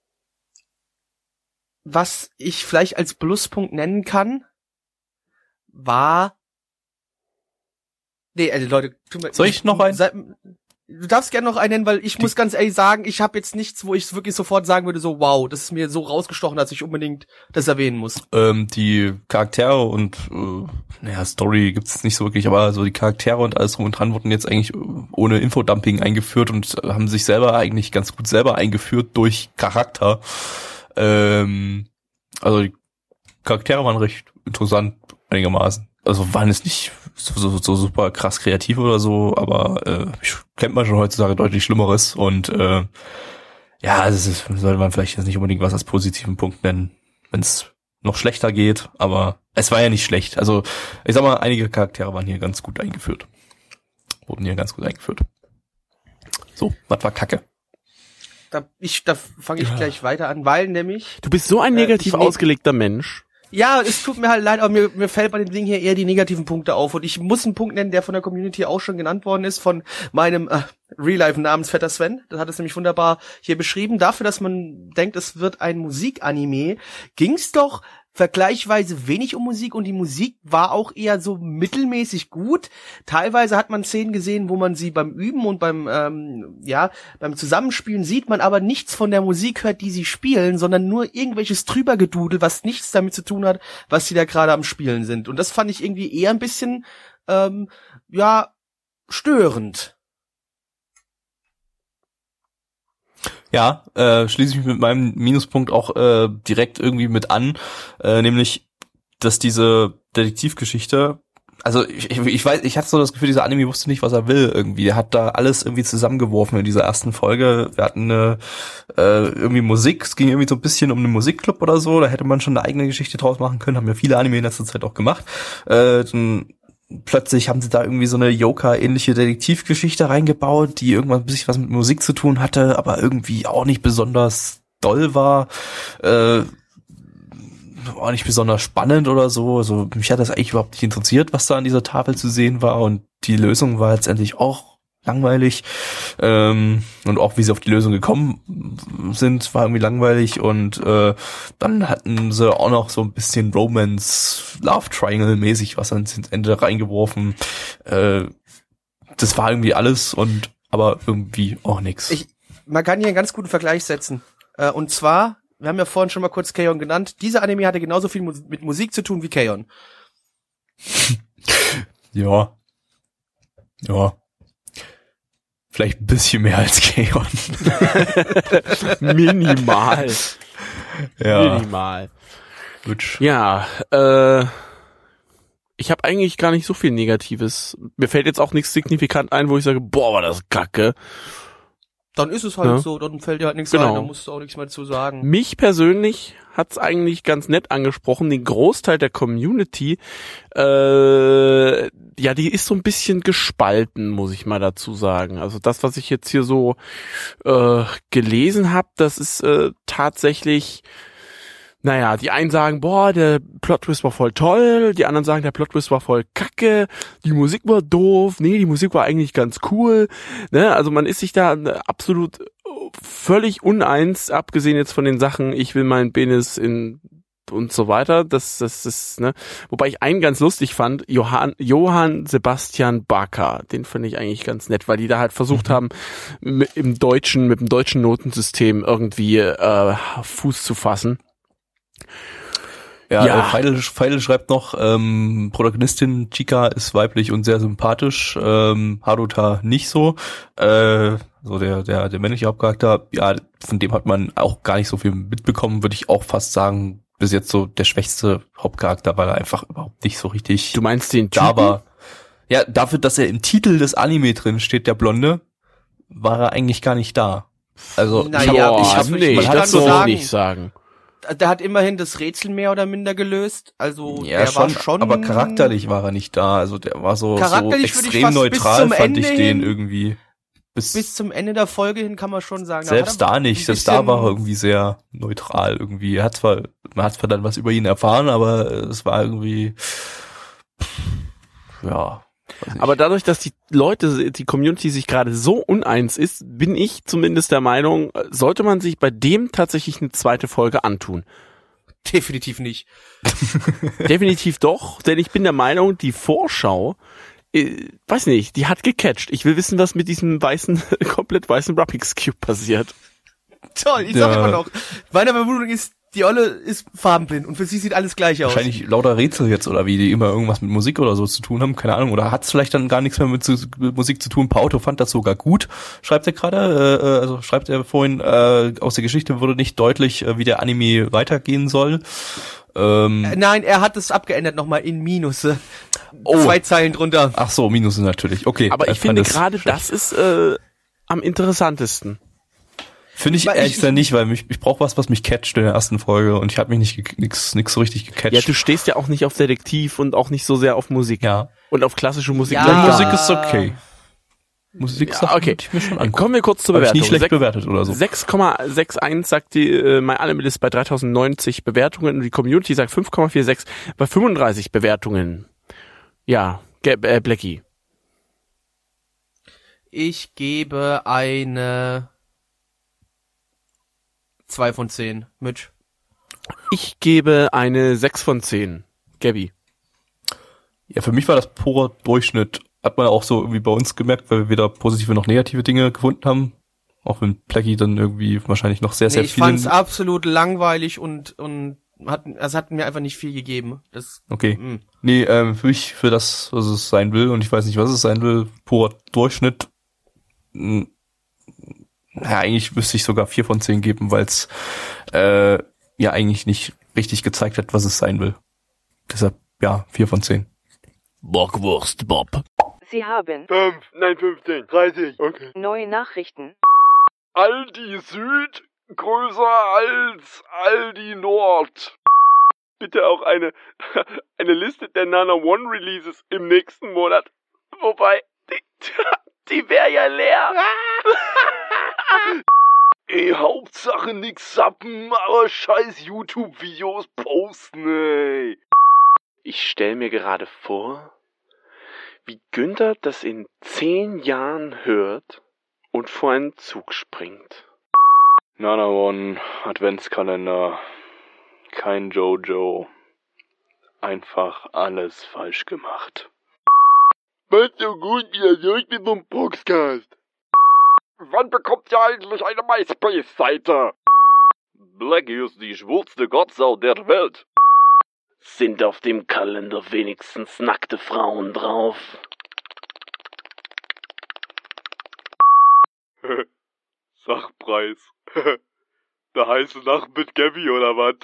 was ich vielleicht als Pluspunkt nennen kann, war Nee, also Leute, tut mir Soll ich noch einen? Seid, Du darfst gerne noch einen nennen, weil ich muss ganz ehrlich sagen, ich habe jetzt nichts, wo ich wirklich sofort sagen würde, so wow, das ist mir so rausgestochen, dass ich unbedingt das erwähnen muss. Ähm, die Charaktere und äh, naja, Story gibt's nicht so wirklich, aber so die Charaktere und alles drum und dran wurden jetzt eigentlich äh, ohne Infodumping eingeführt und haben sich selber eigentlich ganz gut selber eingeführt durch Charakter. Ähm, also die Charaktere waren recht interessant einigermaßen. Also waren es nicht so, so, so super krass kreativ oder so, aber äh, kennt man schon heutzutage deutlich Schlimmeres und äh, ja, das ist, sollte man vielleicht jetzt nicht unbedingt was als positiven Punkt nennen, wenn es noch schlechter geht, aber es war ja nicht schlecht. Also ich sag mal, einige Charaktere waren hier ganz gut eingeführt. Wurden hier ganz gut eingeführt. So, was war Kacke? Da, ich, da fange ich gleich weiter an, weil nämlich Du bist so ein Äh, negativ nehm- ausgelegter Mensch. Ja, es tut mir halt leid, aber mir, mir fällt bei dem Ding hier eher die negativen Punkte auf. Und ich muss einen Punkt nennen, der von der Community auch schon genannt worden ist, von meinem äh, Real-Life namens Vetter Sven. Das hat es nämlich wunderbar hier beschrieben. Dafür, dass man denkt, es wird ein Musikanime, ging's doch vergleichsweise wenig um Musik und die Musik war auch eher so mittelmäßig gut. Teilweise hat man Szenen gesehen, wo man sie beim Üben und beim ähm, ja beim Zusammenspielen sieht man aber nichts von der Musik hört, die sie spielen, sondern nur irgendwelches Trübergedudel, was nichts damit zu tun hat, was sie da gerade am Spielen sind. Und das fand ich irgendwie eher ein bisschen ähm, ja störend. Ja, äh, schließe ich mich mit meinem Minuspunkt auch äh, direkt irgendwie mit an, äh, nämlich, dass diese Detektivgeschichte, also ich, ich, weiß, ich hatte so das Gefühl, dieser Anime wusste nicht, was er will irgendwie. Der hat da alles irgendwie zusammengeworfen in dieser ersten Folge. Wir hatten eine, äh, irgendwie Musik, es ging irgendwie so ein bisschen um einen Musikclub oder so, da hätte man schon eine eigene Geschichte draus machen können, haben ja viele Anime in letzter Zeit auch gemacht. Äh, dann plötzlich haben sie da irgendwie so eine Joker-ähnliche Detektivgeschichte reingebaut, die irgendwann ein bisschen was mit Musik zu tun hatte, aber irgendwie auch nicht besonders doll war, äh, auch nicht besonders spannend oder so. Also mich hat das eigentlich überhaupt nicht interessiert, was da an dieser Tafel zu sehen war und die Lösung war letztendlich auch langweilig ähm, und auch wie sie auf die Lösung gekommen sind, war irgendwie langweilig und äh, dann hatten sie auch noch so ein bisschen Romance, Love Triangle mäßig was ans Ende reingeworfen. Äh, das war irgendwie alles und aber irgendwie auch nix. Ich- Man kann hier einen ganz guten Vergleich setzen. Äh, und zwar, wir haben ja vorhin schon mal kurz Kaon genannt, dieser Anime hatte genauso viel mit Musik zu tun wie Kaon. Ja. Ja. Vielleicht ein bisschen mehr als Keon. Minimal. Ja. Minimal. Gut. Ja, äh, ich habe eigentlich gar nicht so viel Negatives. Mir fällt jetzt auch nichts signifikant ein, wo ich sage, boah, war das kacke. Dann ist es halt Ja. so, dann fällt dir halt nichts Genau. ein, dann musst du auch nichts mehr zu sagen. Mich persönlich hat's eigentlich ganz nett angesprochen. Den Großteil der Community, äh, ja, die ist so ein bisschen gespalten, muss ich mal dazu sagen. Also das, was ich jetzt hier so äh, gelesen habe, das ist äh, tatsächlich naja, die einen sagen, boah, der Plot-Twist war voll toll, die anderen sagen, der Plot-Twist war voll kacke, die Musik war doof, nee, die Musik war eigentlich ganz cool, ne, also man ist sich da äh, absolut äh, völlig uneins, abgesehen jetzt von den Sachen, ich will meinen Penis in und so weiter, das, das ist, ne, wobei ich einen ganz lustig fand, Johann, Johann Sebastian Barker, den fand ich eigentlich ganz nett, weil die da halt versucht haben, mit, im deutschen, mit dem deutschen Notensystem irgendwie äh, Fuß zu fassen. Ja, Ja. Äh, Feidel, Feidel schreibt noch, ähm, Protagonistin Chica ist weiblich und sehr sympathisch, ähm, Haruta nicht so. Äh, so der, der, der männliche Hauptcharakter, ja, von dem hat man auch gar nicht so viel mitbekommen, würde ich auch fast sagen, bis jetzt so der schwächste Hauptcharakter, weil er einfach überhaupt nicht so richtig Du meinst den da war. Ja, dafür, dass er im Titel des Anime drin steht, der Blonde, war er eigentlich gar nicht da. Also Na ich hab, ich hab, nee, man ich hat kann das so, sagen- ich nicht sagen. Der hat immerhin das Rätsel mehr oder minder gelöst, also ja, der schon, war schon aber charakterlich war er nicht da. Also der war so, so ich extrem neutral, zum fand ich Ende den hin- irgendwie. Bis, bis zum Ende der Folge hin kann man schon sagen. selbst da nicht, selbst da war er irgendwie sehr neutral irgendwie. Er hat zwar, man hat zwar dann was über ihn erfahren, aber es war irgendwie, ja. Aber dadurch, dass die Leute, die Community sich gerade so uneins ist, bin ich zumindest der Meinung, sollte man sich bei dem tatsächlich eine zweite Folge antun. Definitiv nicht. Definitiv doch, denn ich bin der Meinung, die Vorschau äh, weiß nicht, die hat gecatcht. Ich will wissen, was mit diesem weißen, komplett weißen Rubik's Cube passiert. Toll, ich sag Ja. immer noch. Meine Vermutung ist, die Olle ist farbenblind und für sie sieht alles gleich aus. Wahrscheinlich lauter Rätsel jetzt oder wie, die immer irgendwas mit Musik oder so zu tun haben, keine Ahnung. Oder hat es vielleicht dann gar nichts mehr mit, zu, mit Musik zu tun. Paoto fand das sogar gut, schreibt er gerade. Äh, äh, also schreibt er vorhin, äh, aus der Geschichte wurde nicht deutlich, äh, wie der Anime weitergehen soll. Ähm, Äh, Nein, er hat es abgeändert nochmal in Minusse. Oh. Zwei Zeilen drunter. ach so, Minus natürlich. Okay. Aber er ich finde gerade das ist äh, am interessantesten. Finde ich Weil ehrlich ich- gesagt nicht, weil mich, ich brauche was, was mich catcht in der ersten Folge und ich habe mich nicht ge- nix, nix so richtig gecatcht. Ja, du stehst ja auch nicht auf Detektiv und auch nicht so sehr auf Musik. ja. Und auf klassische Musik. Ja. Musik ist okay. Musik Ja, okay. ich mir schon angucken. Kommen wir kurz zur Hab ich Bewertung. nie schlecht Sech- bewertet oder so. 6,61 sagt die äh, MyAnimalist bei 3090 Bewertungen und die Community sagt 5,46 bei 35 Bewertungen. Ja, äh, Blackie. Ich gebe eine zwei von zehn. Mitch. Ich gebe eine 6 von 10. Gabby. Ja, für mich war das purer Durchschnitt. Hat man auch so irgendwie bei uns gemerkt, weil wir weder positive noch negative Dinge gefunden haben. Auch wenn Plaggy dann irgendwie wahrscheinlich noch sehr, Nee, sehr ich viel. fand's absolut langweilig und und hat es hat mir einfach nicht viel gegeben. Das okay. mh. Nee, ähm, für mich, für das, was es sein will, und ich weiß nicht, was es sein will, purer Durchschnitt. Hm, Ja, eigentlich müsste ich sogar vier von zehn geben, weil es äh, ja eigentlich nicht richtig gezeigt hat, was es sein will. Deshalb, ja, vier von zehn. Bockwurst Bob. Sie haben 5, nein 15, 30, okay. neue Nachrichten. Aldi Süd größer als Aldi Nord. Bitte auch eine, eine Liste der Nana One Releases im nächsten Monat. Wobei, die, die wäre ja leer. Ey, Hauptsache nix sappen, aber scheiß YouTube-Videos posten, ey. Ich stelle mir gerade vor, wie Günther das in zehn Jahren hört und vor einen Zug springt. Nana One Adventskalender. Kein Jojo. Einfach alles falsch gemacht. Was so gut wie das mit dem Boxcast? Wann bekommt ihr eigentlich eine MySpace-Seite? Blackie ist die schwulste Gottsau der Welt. Sind auf dem Kalender wenigstens nackte Frauen drauf? Sachpreis. Der heiße Nacht mit Gabby oder was?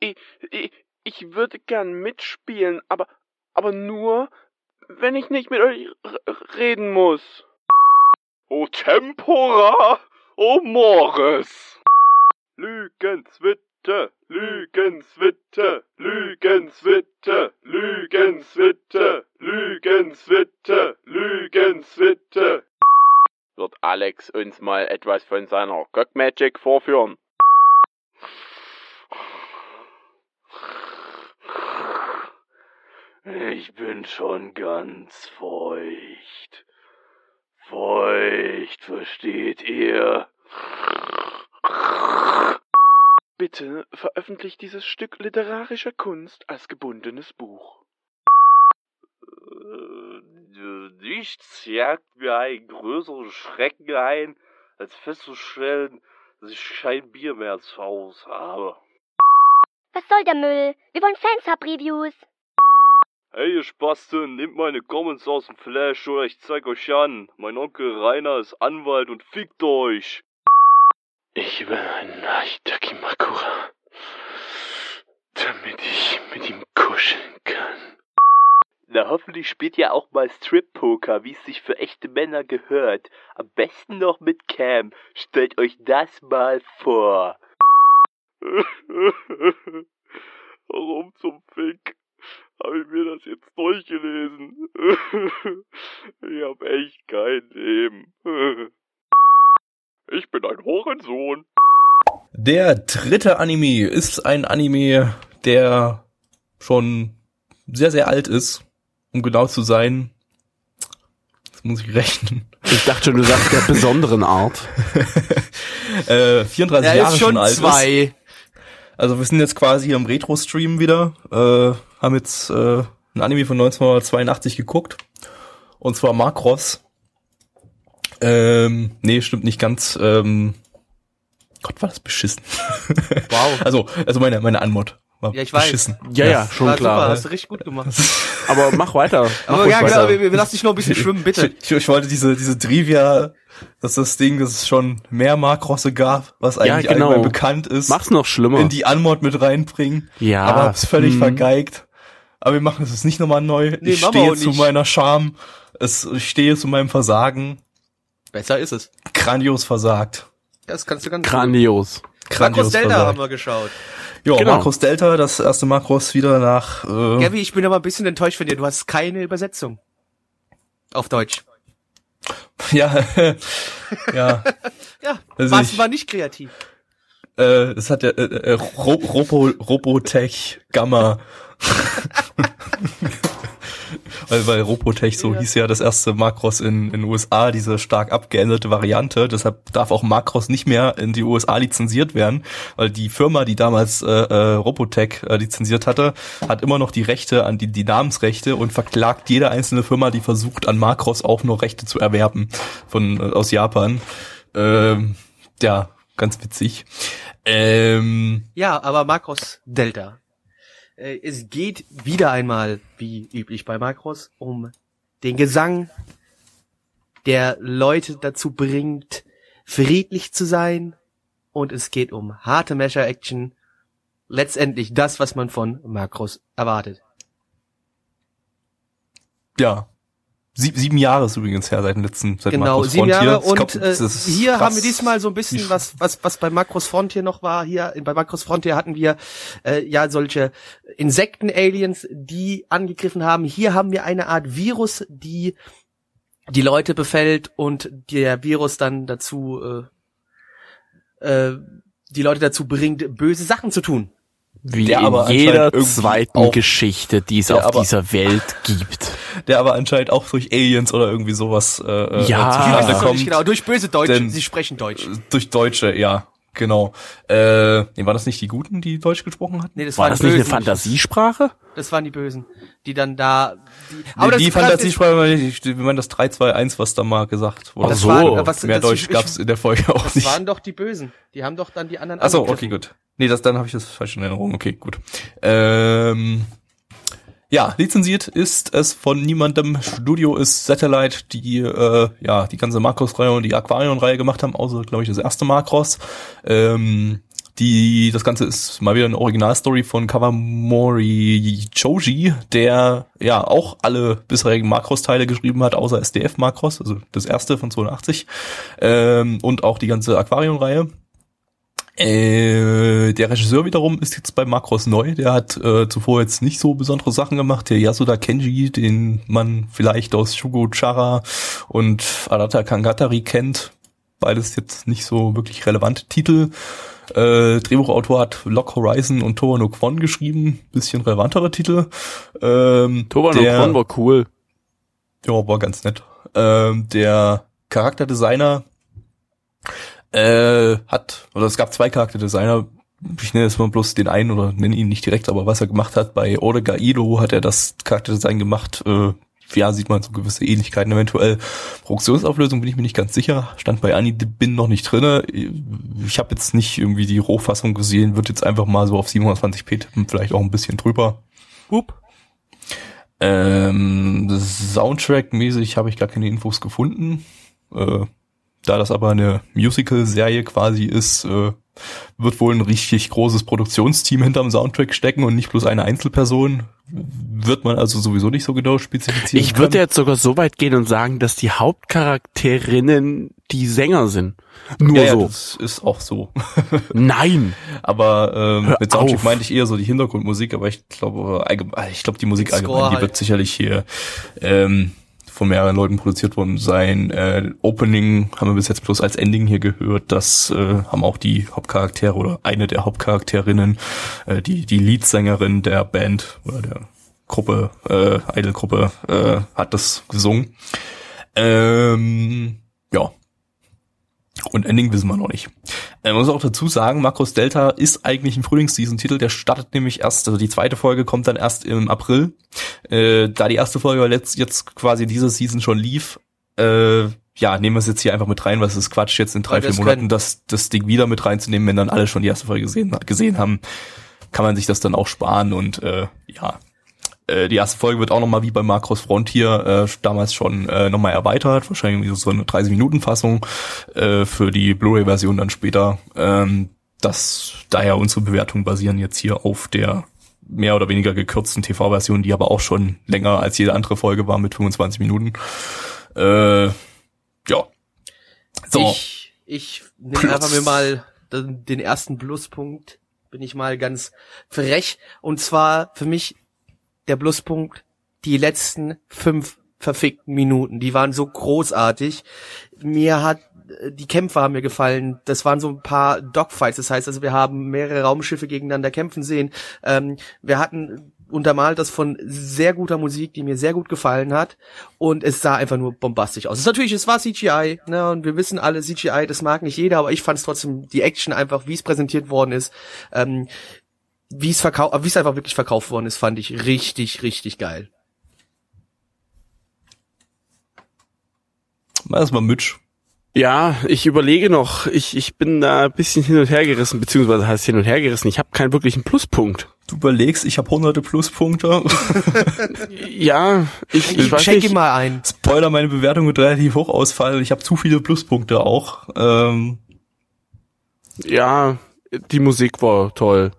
Ich, ich, ich würde gern mitspielen, aber, aber nur, wenn ich nicht mit euch reden muss. O Tempora, o Mores. Lügenswitte, Lügenswitte, Lügenswitte, Lügenswitte, Lügenswitte, Lügenswitte. Wird Alex uns mal etwas von seiner Cock Magic vorführen? Ich bin schon ganz feucht. Feucht, versteht ihr? Bitte veröffentlicht dieses Stück literarischer Kunst als gebundenes Buch. Äh, Nichts jagt mir einen größeren Schrecken ein, als festzustellen, dass ich kein Bier mehr ins Haus habe. Was soll der Müll? Wir wollen Fansub-Reviews. Hey, ihr Spasten, nehmt meine Comments aus dem Flash oder ich zeig euch an. Mein Onkel Rainer ist Anwalt und fickt euch. Ich will einen Hachitaki Makura, damit ich mit ihm kuscheln kann. Na, hoffentlich spielt ihr auch mal Strip-Poker, wie es sich für echte Männer gehört. Am besten noch mit Cam. Stellt euch das mal vor. Warum zum Fick habe ich mir das jetzt durchgelesen? ich hab echt kein Leben. Ich bin ein Hurensohn. Der dritte Anime ist ein Anime, der schon sehr, sehr alt ist, um genau zu sein. Jetzt muss ich rechnen. Ich dachte schon, du sagst der besonderen Art. äh, 34 Er Jahre ist schon alt ist. zwei. Also wir sind jetzt quasi hier im Retro-Stream wieder, äh, haben jetzt äh, ein Anime von 1982 geguckt. Und zwar Macross. Ähm, nee, stimmt nicht ganz. Ähm, Gott, war das beschissen. Wow. Also, also meine, meine Anmod war Ja, ich weiß. beschissen. Ja, ja, schon War klar. Super, hast du richtig gut gemacht. Aber mach weiter. Mach Aber ja, weiter. genau, wir, wir lassen dich noch ein bisschen schwimmen, bitte. Ich, ich wollte diese, diese Trivia, dass das Ding, dass es schon mehr Macrosse gab, was Ja, eigentlich genau. allgemein bekannt ist, Mach's noch schlimmer. in die Anmod mit reinbringen. Ja, Aber hab's völlig hm. vergeigt. Aber wir machen es jetzt nicht nochmal neu. Nee, ich stehe zu meiner Scham. Es, ich stehe zu meinem Versagen. Besser ist es. Grandios versagt. Das kannst du ganz Grandios. Makros Grandios Delta versagt. haben wir geschaut. Ja, Genau. Makros Delta, das erste Makros wieder nach, äh, Gavi, ich bin aber ein bisschen enttäuscht von dir. Du hast keine Übersetzung. Auf Deutsch. ja, ja, Ja, Also warst ich- war nicht kreativ. äh, es hat ja, äh, äh, Ro Robo, Robotech Gamma. weil, weil Robotech so Ja. hieß ja das erste Macros in in den USA, diese stark abgeänderte Variante. Deshalb darf auch Macros nicht mehr in die USA lizenziert werden, weil die Firma, die damals äh, äh, Robotech äh, lizenziert hatte, hat immer noch die Rechte an die, die Namensrechte und verklagt jede einzelne Firma, die versucht an Macros auch nur Rechte zu erwerben von äh, aus Japan. Ähm, ja, ganz witzig. Ähm, Ja, aber Makros Delta. Äh, Es geht wieder einmal, wie üblich bei Makros, um den Gesang, der Leute dazu bringt, friedlich zu sein. Und es geht um harte Measure-Action. Letztendlich das, was man von Makros erwartet. ja. Sieb, sieben Jahre ist übrigens her seit dem letzten, seit Genau, Markus sieben Frontier. Jahre. Und glaub, äh, hier krass. haben wir diesmal so ein bisschen sch- was, was, was bei Macros Frontier noch war. Hier bei Macros Frontier hatten wir äh, ja solche Insekten-Aliens, die angegriffen haben. Hier haben wir eine Art Virus, die die Leute befällt und der Virus dann dazu äh, äh, die Leute dazu bringt, böse Sachen zu tun. Wie Der in aber jeder zweiten auch- Geschichte, die es auf aber- dieser Welt gibt. der aber anscheinend auch durch Aliens oder irgendwie sowas äh, äh, Ja. zustande kommt. genau, durch böse Deutsche. denn- Sie sprechen Deutsch. Durch Deutsche, ja, genau. Äh, nee, waren das nicht die Guten, die Deutsch gesprochen hatten? Nee, das War waren das die nicht eine. Fantasiesprache? Das waren die Bösen, die dann da. Die, die das die krass, Fantasiesprache, war nicht, ich meine das 321, was da mal gesagt wurde. Ach Das so. waren, was, Mehr das, Deutsch ich- gab's in der Folge auch Das nicht. waren doch die Bösen. Die haben doch dann die anderen Achso, okay, gut. Nee, das, dann habe ich das falsch in Erinnerung. Okay, gut. Ähm, ja, lizenziert ist es von niemandem. Studio ist Satellite, die äh, ja die ganze Makros-Reihe und die Aquarion-Reihe gemacht haben, außer, glaube ich, das erste Makros. Ähm, die, das Ganze ist mal wieder eine Originalstory von Kawamori Choji, der ja auch alle bisherigen Makros-Teile geschrieben hat, außer SDF-Makros, also das erste von 82, ähm, und auch die ganze Aquarion-Reihe. Äh, der Regisseur wiederum ist jetzt bei Macros neu. Der hat äh, zuvor jetzt nicht so besondere Sachen gemacht. Der Yasuda Kenji, den man vielleicht aus Shugo Chara und Arata Kangatari kennt. Beides jetzt nicht so wirklich relevante Titel. Äh, Drehbuchautor hat Lock Horizon und Toa no Kwon geschrieben. Bisschen relevantere Titel. Ähm, Toba no Kwon war cool. ja, war ganz nett. Ähm, der Charakterdesigner äh, hat, oder es gab zwei Charakterdesigner, ich nenne jetzt mal bloß den einen oder nenne ihn nicht direkt, aber was er gemacht hat, bei Orega Ido hat er das Charakterdesign gemacht, äh, ja, sieht man so gewisse Ähnlichkeiten eventuell. Produktionsauflösung bin ich mir nicht ganz sicher, stand bei Annie bin noch nicht drinne. Ich habe jetzt nicht irgendwie die Rohfassung gesehen, wird jetzt einfach mal so auf 720p tippen, vielleicht auch ein bisschen drüber. Hup. Ähm, Soundtrack-mäßig habe ich gar keine Infos gefunden. Äh, da das aber eine Musical-Serie quasi ist, äh, wird wohl ein richtig großes Produktionsteam hinterm Soundtrack stecken und nicht bloß eine Einzelperson. Wird man also sowieso nicht so genau spezifizieren Ich würde jetzt sogar so weit gehen und sagen, dass die Hauptcharakterinnen die Sänger sind. Nur ja, ja, so. das ist auch so. Nein. Aber ähm, Hör mit Soundtrack auf. meinte ich eher so die Hintergrundmusik, aber ich glaube, allgemein, ich glaube die Musik allgemein, die halt. wird sicherlich hier ähm, von mehreren Leuten produziert worden sein. Äh, Opening haben wir bis jetzt bloß als Ending hier gehört. Das äh, haben auch die Hauptcharaktere oder eine der Hauptcharakterinnen, äh, die die Leadsängerin der Band oder der Gruppe, äh, Idol-Gruppe, äh, hat das gesungen. Ähm, ja. Und Ending wissen wir noch nicht. Äh, man muss auch dazu sagen, Makros Delta ist eigentlich ein Frühlingsseason-Titel, der startet nämlich erst, also die zweite Folge kommt dann erst im April. Äh, da die erste Folge jetzt, jetzt quasi diese Season schon lief, äh, ja, nehmen wir es jetzt hier einfach mit rein, was ist Quatsch, jetzt in drei, vier Monaten das, das Ding wieder mit reinzunehmen, wenn dann alle schon die erste Folge gesehen, gesehen haben, kann man sich das dann auch sparen und äh, ja, äh, die erste Folge wird auch nochmal wie bei Macros Frontier äh, damals schon äh, nochmal erweitert, wahrscheinlich so eine 30-Minuten-Fassung äh, für die Blu-ray-Version dann später. Ähm, das daher unsere Bewertungen basieren jetzt hier auf der mehr oder weniger gekürzten TV-Version, die aber auch schon länger als jede andere Folge war mit 25 Minuten. Äh, ja. So. Ich, ich nehme einfach mir mal den ersten Pluspunkt, bin ich mal ganz frech. Und zwar für mich der Pluspunkt, die letzten fünf verfickten Minuten, die waren so großartig. Mir hat äh, die Kämpfe haben mir gefallen. Das waren so ein paar Dogfights. Das heißt also, wir haben mehrere Raumschiffe gegeneinander kämpfen sehen. Ähm, wir hatten untermalt das von sehr guter Musik, die mir sehr gut gefallen hat. Und es sah einfach nur bombastisch aus. Es natürlich, es war CGI, ne, und wir wissen alle, CGI, das mag nicht jeder, aber ich fand es trotzdem, die Action einfach, wie es präsentiert worden ist, ähm, wie es verkauft, wie es einfach wirklich verkauft worden ist, fand ich richtig, richtig geil. Erstmal Mitch. Ja, ich überlege noch. Ich, ich bin da ein bisschen hin und her gerissen, beziehungsweise heißt hin und her gerissen. Ich habe keinen wirklichen Pluspunkt. Du überlegst, ich habe hunderte Pluspunkte. Ja, ich, ich, Ich weiß schenk nicht. mal ein. Spoiler, meine Bewertung wird relativ hoch ausfallen. Ich habe zu viele Pluspunkte auch. Ähm, Ja, die Musik war toll.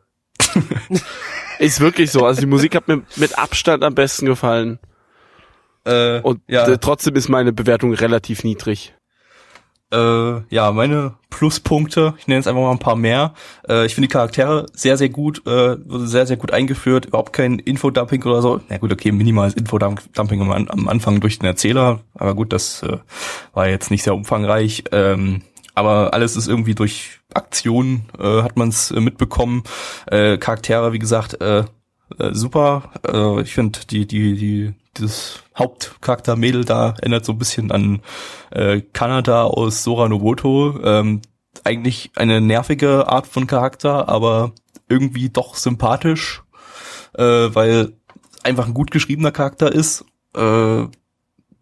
Ist wirklich so. Also die Musik hat mir mit Abstand am besten gefallen. äh, Und ja, äh, trotzdem ist meine Bewertung relativ niedrig. äh, ja, meine Pluspunkte, ich nenne jetzt einfach mal ein paar mehr. Äh, ich finde die Charaktere sehr, sehr gut, äh, wurde sehr, sehr gut eingeführt, überhaupt kein Infodumping oder so. Na gut, okay, minimales Infodumping am, am Anfang durch den Erzähler, aber gut, das äh, war jetzt nicht sehr umfangreich. Ähm, aber alles ist irgendwie durch Aktionen, äh, hat man es äh, mitbekommen. Äh, Charaktere, wie gesagt, äh, äh, super. Äh, ich finde die die die dieses Hauptcharakter Mädel da erinnert so ein bisschen an äh, Kanada aus Sora Noboto. Ähm, eigentlich eine nervige Art von Charakter, aber irgendwie doch sympathisch, äh, weil einfach ein gut geschriebener Charakter ist. Äh,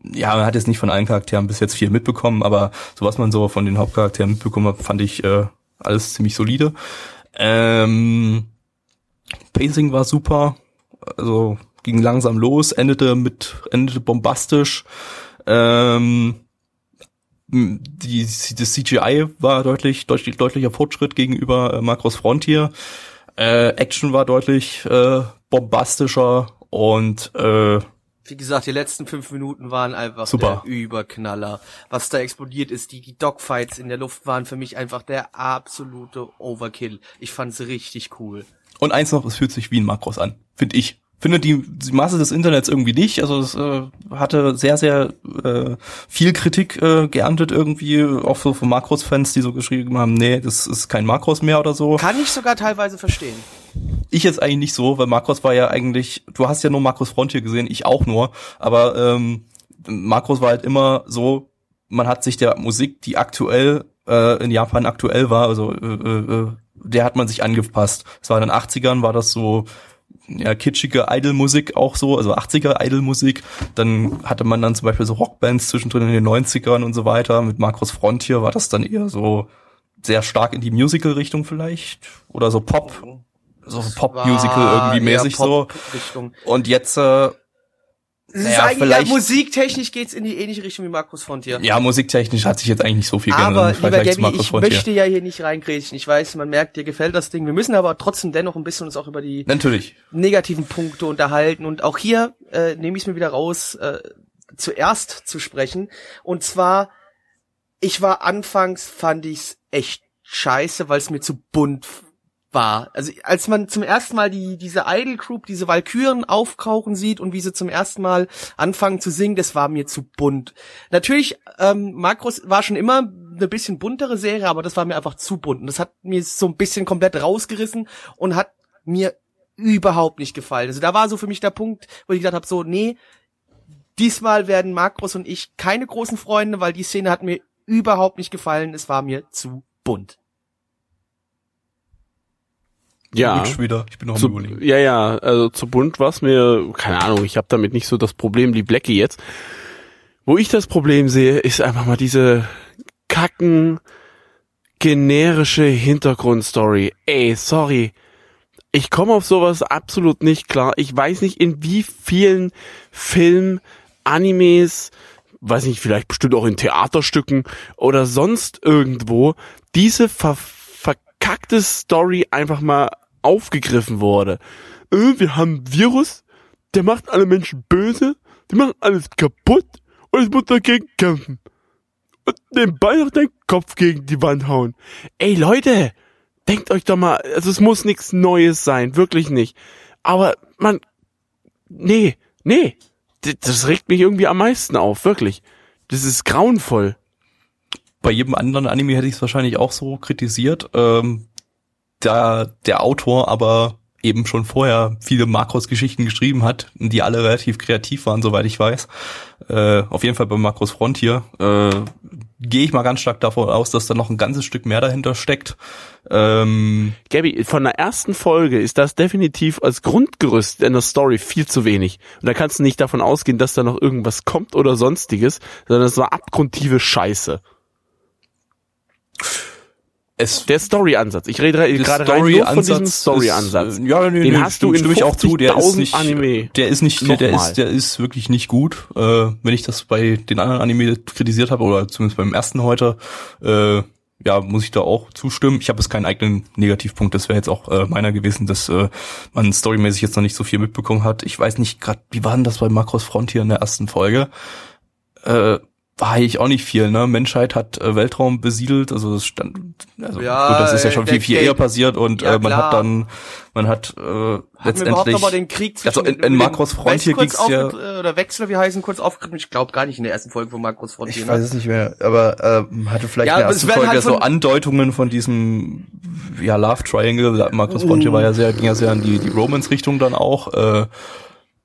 ja, man hat jetzt nicht von allen Charakteren bis jetzt viel mitbekommen, aber so was man so von den Hauptcharakteren mitbekommen hat, fand ich äh, alles ziemlich solide. Ähm, Pacing war super, also ging langsam los, endete mit endete bombastisch. Ähm, die, das CGI war deutlich, deutlich deutlicher Fortschritt gegenüber äh, Macros Frontier. Äh, Action war deutlich äh, bombastischer und äh, Wie gesagt, die letzten fünf Minuten waren einfach Super. der Überknaller. Was da explodiert ist, die, die Dogfights in der Luft waren für mich einfach der absolute Overkill. Ich fand's richtig cool. Und eins noch, es fühlt sich wie ein Makros an, finde ich. Finde die, die Masse des Internets irgendwie nicht. Also es äh, hatte sehr, sehr äh, viel Kritik äh, geerntet irgendwie, auch so von Makros-Fans, die so geschrieben haben, nee, das ist kein Makros mehr oder so. Kann ich sogar teilweise verstehen. Ich jetzt eigentlich nicht so, weil Makros war ja eigentlich, du hast ja nur Makros Frontier gesehen, ich auch nur, aber ähm, Makros war halt immer so, man hat sich der Musik, die aktuell äh, in Japan aktuell war, also äh, äh, der hat man sich angepasst. Es war in den 80ern, war das so ja, kitschige Idol-Musik auch so, also 80er Idol-Musik. Dann hatte man dann zum Beispiel so Rockbands zwischendrin in den 90ern und so weiter. Mit Makros Frontier war das dann eher so sehr stark in die Musical-Richtung vielleicht. Oder so Pop, so Pop-Musical irgendwie mäßig so. Und jetzt, äh, Naja, eigentlich, ja, vielleicht- musiktechnisch geht's in die ähnliche Richtung wie Markus Frontier. ja, musiktechnisch hat sich jetzt eigentlich nicht so viel Aber geändert im lieber Gabby, ich Frontier. möchte ja hier nicht reingrätschen. Ich weiß, man merkt, dir gefällt das Ding. Wir müssen aber trotzdem dennoch ein bisschen uns auch über die Natürlich. negativen Punkte unterhalten. Und auch hier äh, nehme ich es mir wieder raus, äh, zuerst zu sprechen. Und zwar, ich war anfangs, fand ich's echt scheiße, weil es mir zu bunt war. Also als man zum ersten Mal die diese Idol Group, diese Walküren aufkrauchen sieht und wie sie zum ersten Mal anfangen zu singen, das war mir zu bunt. Natürlich, ähm, Makros war schon immer eine bisschen buntere Serie, aber das war mir einfach zu bunt. Und das hat mir so ein bisschen komplett rausgerissen und hat mir überhaupt nicht gefallen. Also da war so für mich der Punkt, wo ich gedacht habe, so, nee, diesmal werden Makros und ich keine großen Freunde, weil die Szene hat mir überhaupt nicht gefallen. Es war mir zu bunt. Ja. Wieder. Ich bin noch am Zu, überlegen. ja, ja, also zu bunt war's mir, keine Ahnung, ich habe damit nicht so das Problem wie Blackie jetzt. Wo ich das Problem sehe, ist einfach mal diese kacken generische Hintergrundstory. Ey, sorry. Ich komme auf sowas absolut nicht klar. Ich weiß nicht, in wie vielen Filmen, Animes, weiß nicht, vielleicht bestimmt auch in Theaterstücken oder sonst irgendwo diese ver verkackte Story einfach mal aufgegriffen wurde. Äh, wir haben Virus, der macht alle Menschen böse, die machen alles kaputt und ich muss dagegen kämpfen. Und nebenbei noch den Kopf gegen die Wand hauen. Ey Leute, denkt euch doch mal, also es muss nichts Neues sein, wirklich nicht. Aber man, nee, nee, das regt mich irgendwie am meisten auf, wirklich. Das ist grauenvoll. Bei jedem anderen Anime hätte ich es wahrscheinlich auch so kritisiert. Ähm, da der Autor aber eben schon vorher viele Makros-Geschichten geschrieben hat, die alle relativ kreativ waren, soweit ich weiß. Äh, auf jeden Fall bei Makros Frontier. Äh, Gehe ich mal ganz stark davon aus, dass da noch ein ganzes Stück mehr dahinter steckt. Ähm, Gabby, von der ersten Folge ist das definitiv als Grundgerüst in der Story viel zu wenig. Und da kannst du nicht davon ausgehen, dass da noch irgendwas kommt oder sonstiges, sondern es war abgrundtiefe Scheiße. Es Der Story-Ansatz. Ich rede gerade rein nur von diesem Story-Ansatz Ja, nee, Den nee, hast du in stimme ich auch zu. Der ist 50.000 nicht, Anime. der ist nicht, der ist, der ist wirklich nicht gut. Äh, wenn ich das bei den anderen Anime kritisiert habe oder zumindest beim ersten heute, äh, ja, muss ich da auch zustimmen. Ich habe jetzt keinen eigenen Negativpunkt. Das wäre jetzt auch äh, meiner gewesen, dass äh, man storymäßig jetzt noch nicht so viel mitbekommen hat. Ich weiß nicht gerade, wie war denn das bei Macros Frontier in der ersten Folge? Äh, war eigentlich auch nicht viel, ne? Menschheit hat äh, Weltraum besiedelt, also das stand, also Ja, gut, das ist ja äh, schon viel, viel eher passiert und Ja, äh, man klar. hat dann, man hat äh, Hatten wir überhaupt letztendlich, den Krieg also in, in den Makros Frontier ging's ja, aufge- äh, oder Wechsel, wie heißen, kurz aufgegriffen. Ich glaube gar nicht in der ersten Folge von Makros Frontier. Ich ne? weiß es nicht mehr, aber ähm, hatte vielleicht Ja, in der ersten Folge halt so Andeutungen von diesem ja Love Triangle. Markus Frontier war ja sehr, ging ja sehr in die, die Romance-Richtung dann auch. Äh,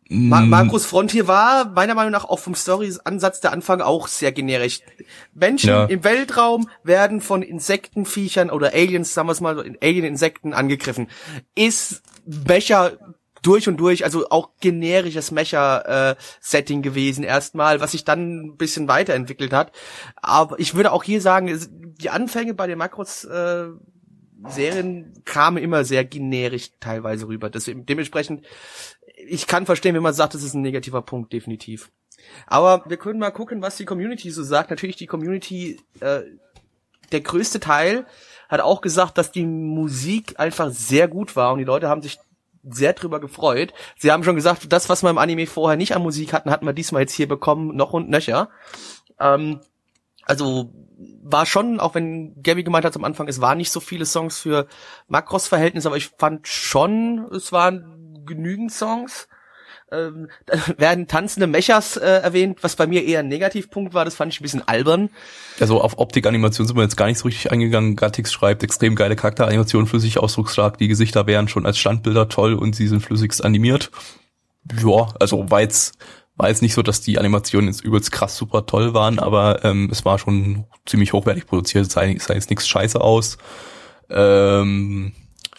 Ma mh, Markus Frontier war meiner Meinung nach auch vom Story-Ansatz der Anfang auch sehr generisch. Menschen Ja. im Weltraum werden von Insektenviechern oder Aliens, sagen wir es mal, Alien-Insekten angegriffen. Ist Mecha durch und durch, also auch generisches Mecha-Setting gewesen erstmal, was sich dann ein bisschen weiterentwickelt hat. Aber ich würde auch hier sagen, die Anfänge bei den Makros äh, Serien kamen immer sehr generisch teilweise rüber. Deswegen, dementsprechend, ich kann verstehen, wenn man sagt, das ist ein negativer Punkt, definitiv. Aber wir können mal gucken, was die Community so sagt. Natürlich die Community, äh, der größte Teil hat auch gesagt, dass die Musik einfach sehr gut war und die Leute haben sich sehr drüber gefreut. Sie haben schon gesagt, das, was wir im Anime vorher nicht an Musik hatten, hatten wir diesmal jetzt hier bekommen, noch und nöcher. Ähm, also war schon, auch wenn Gabby gemeint hat am Anfang, es waren nicht so viele Songs für Makros-Verhältnis, aber ich fand schon, es waren genügend Songs. Ähm, da werden tanzende Mechas äh, erwähnt, was bei mir eher ein Negativpunkt war, das fand ich ein bisschen albern. Also auf Optik-Animation sind wir jetzt gar nicht so richtig eingegangen. Gatix schreibt, extrem geile Charakteranimation, flüssig ausdrucksstark, die Gesichter wären schon als Standbilder toll und sie sind flüssigst animiert. Ja, also war jetzt, war jetzt nicht so, dass die Animationen jetzt übelst krass super toll waren, aber ähm, es war schon ziemlich hochwertig produziert, es sah, sah jetzt nichts scheiße aus. Ähm,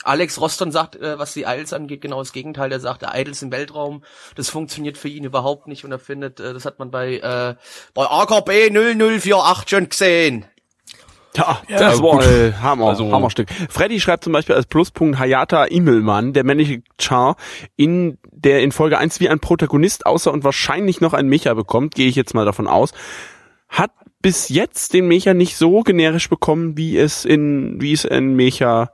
Alex Roston sagt, äh, was die Idols angeht, genau das Gegenteil. Der sagt, der Idols im Weltraum, das funktioniert für ihn überhaupt nicht und er findet, äh, das hat man bei, äh, bei AKB 0048 schon gesehen. Ja, Ja, das war gut. ein Hammer, Also- Hammerstück. Freddy schreibt zum Beispiel als Pluspunkt Hayata Immelmann, der männliche Char, in der in Folge 1 wie ein Protagonist aussah und wahrscheinlich noch ein Mecha bekommt, gehe ich jetzt mal davon aus, hat bis jetzt den Mecha nicht so generisch bekommen, wie es in, wie es in Mecha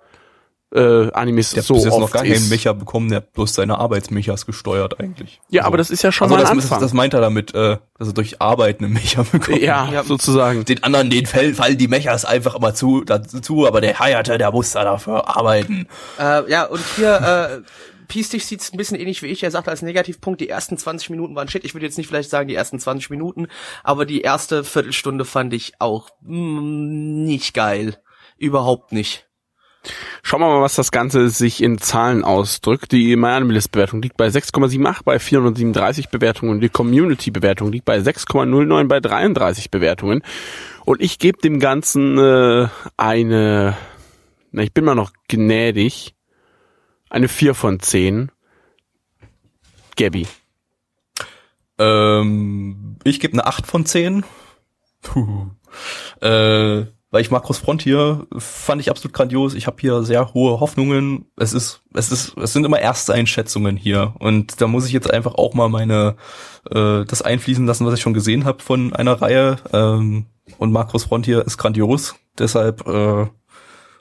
äh, Animes der so hat bis jetzt oft noch gar ist. keinen Mecha bekommen, der hat bloß seine Arbeitsmechas gesteuert eigentlich. Ja, Also- aber das ist ja schon also mal das, ein das, Anfang. das meint er damit, äh, dass er durch Arbeiten einen Mecha bekommt. ja, Ja. sozusagen. Den anderen, den fallen, fallen die Mechas einfach immer zu, dazu, aber der Hayate, der muss da dafür arbeiten. Äh, ja, und hier, äh, Piestich sieht's ein bisschen ähnlich wie ich. Er sagt als Negativpunkt, die ersten 20 Minuten waren shit. Ich würde jetzt nicht vielleicht sagen die ersten 20 Minuten, aber die erste Viertelstunde fand ich auch mm, nicht geil. Überhaupt nicht. Schauen wir mal, was das Ganze sich in Zahlen ausdrückt. Die MyAnimalist-Bewertung liegt bei 6,78 bei 437 Bewertungen. Die Community-Bewertung liegt bei 6,09 bei 33 Bewertungen. Und ich gebe dem Ganzen äh, eine, na, ich bin mal noch gnädig, eine 4 von 10. Gabby. Ähm, ich gebe eine 8 von 10. Puh. Äh, weil ich Markus Frontier fand ich absolut grandios. Ich habe hier sehr hohe Hoffnungen. Es ist, es ist, es sind immer erste Einschätzungen hier und da muss ich jetzt einfach auch mal meine äh, das einfließen lassen, was ich schon gesehen habe von einer Reihe. Ähm, und Markus Frontier ist grandios. Deshalb äh,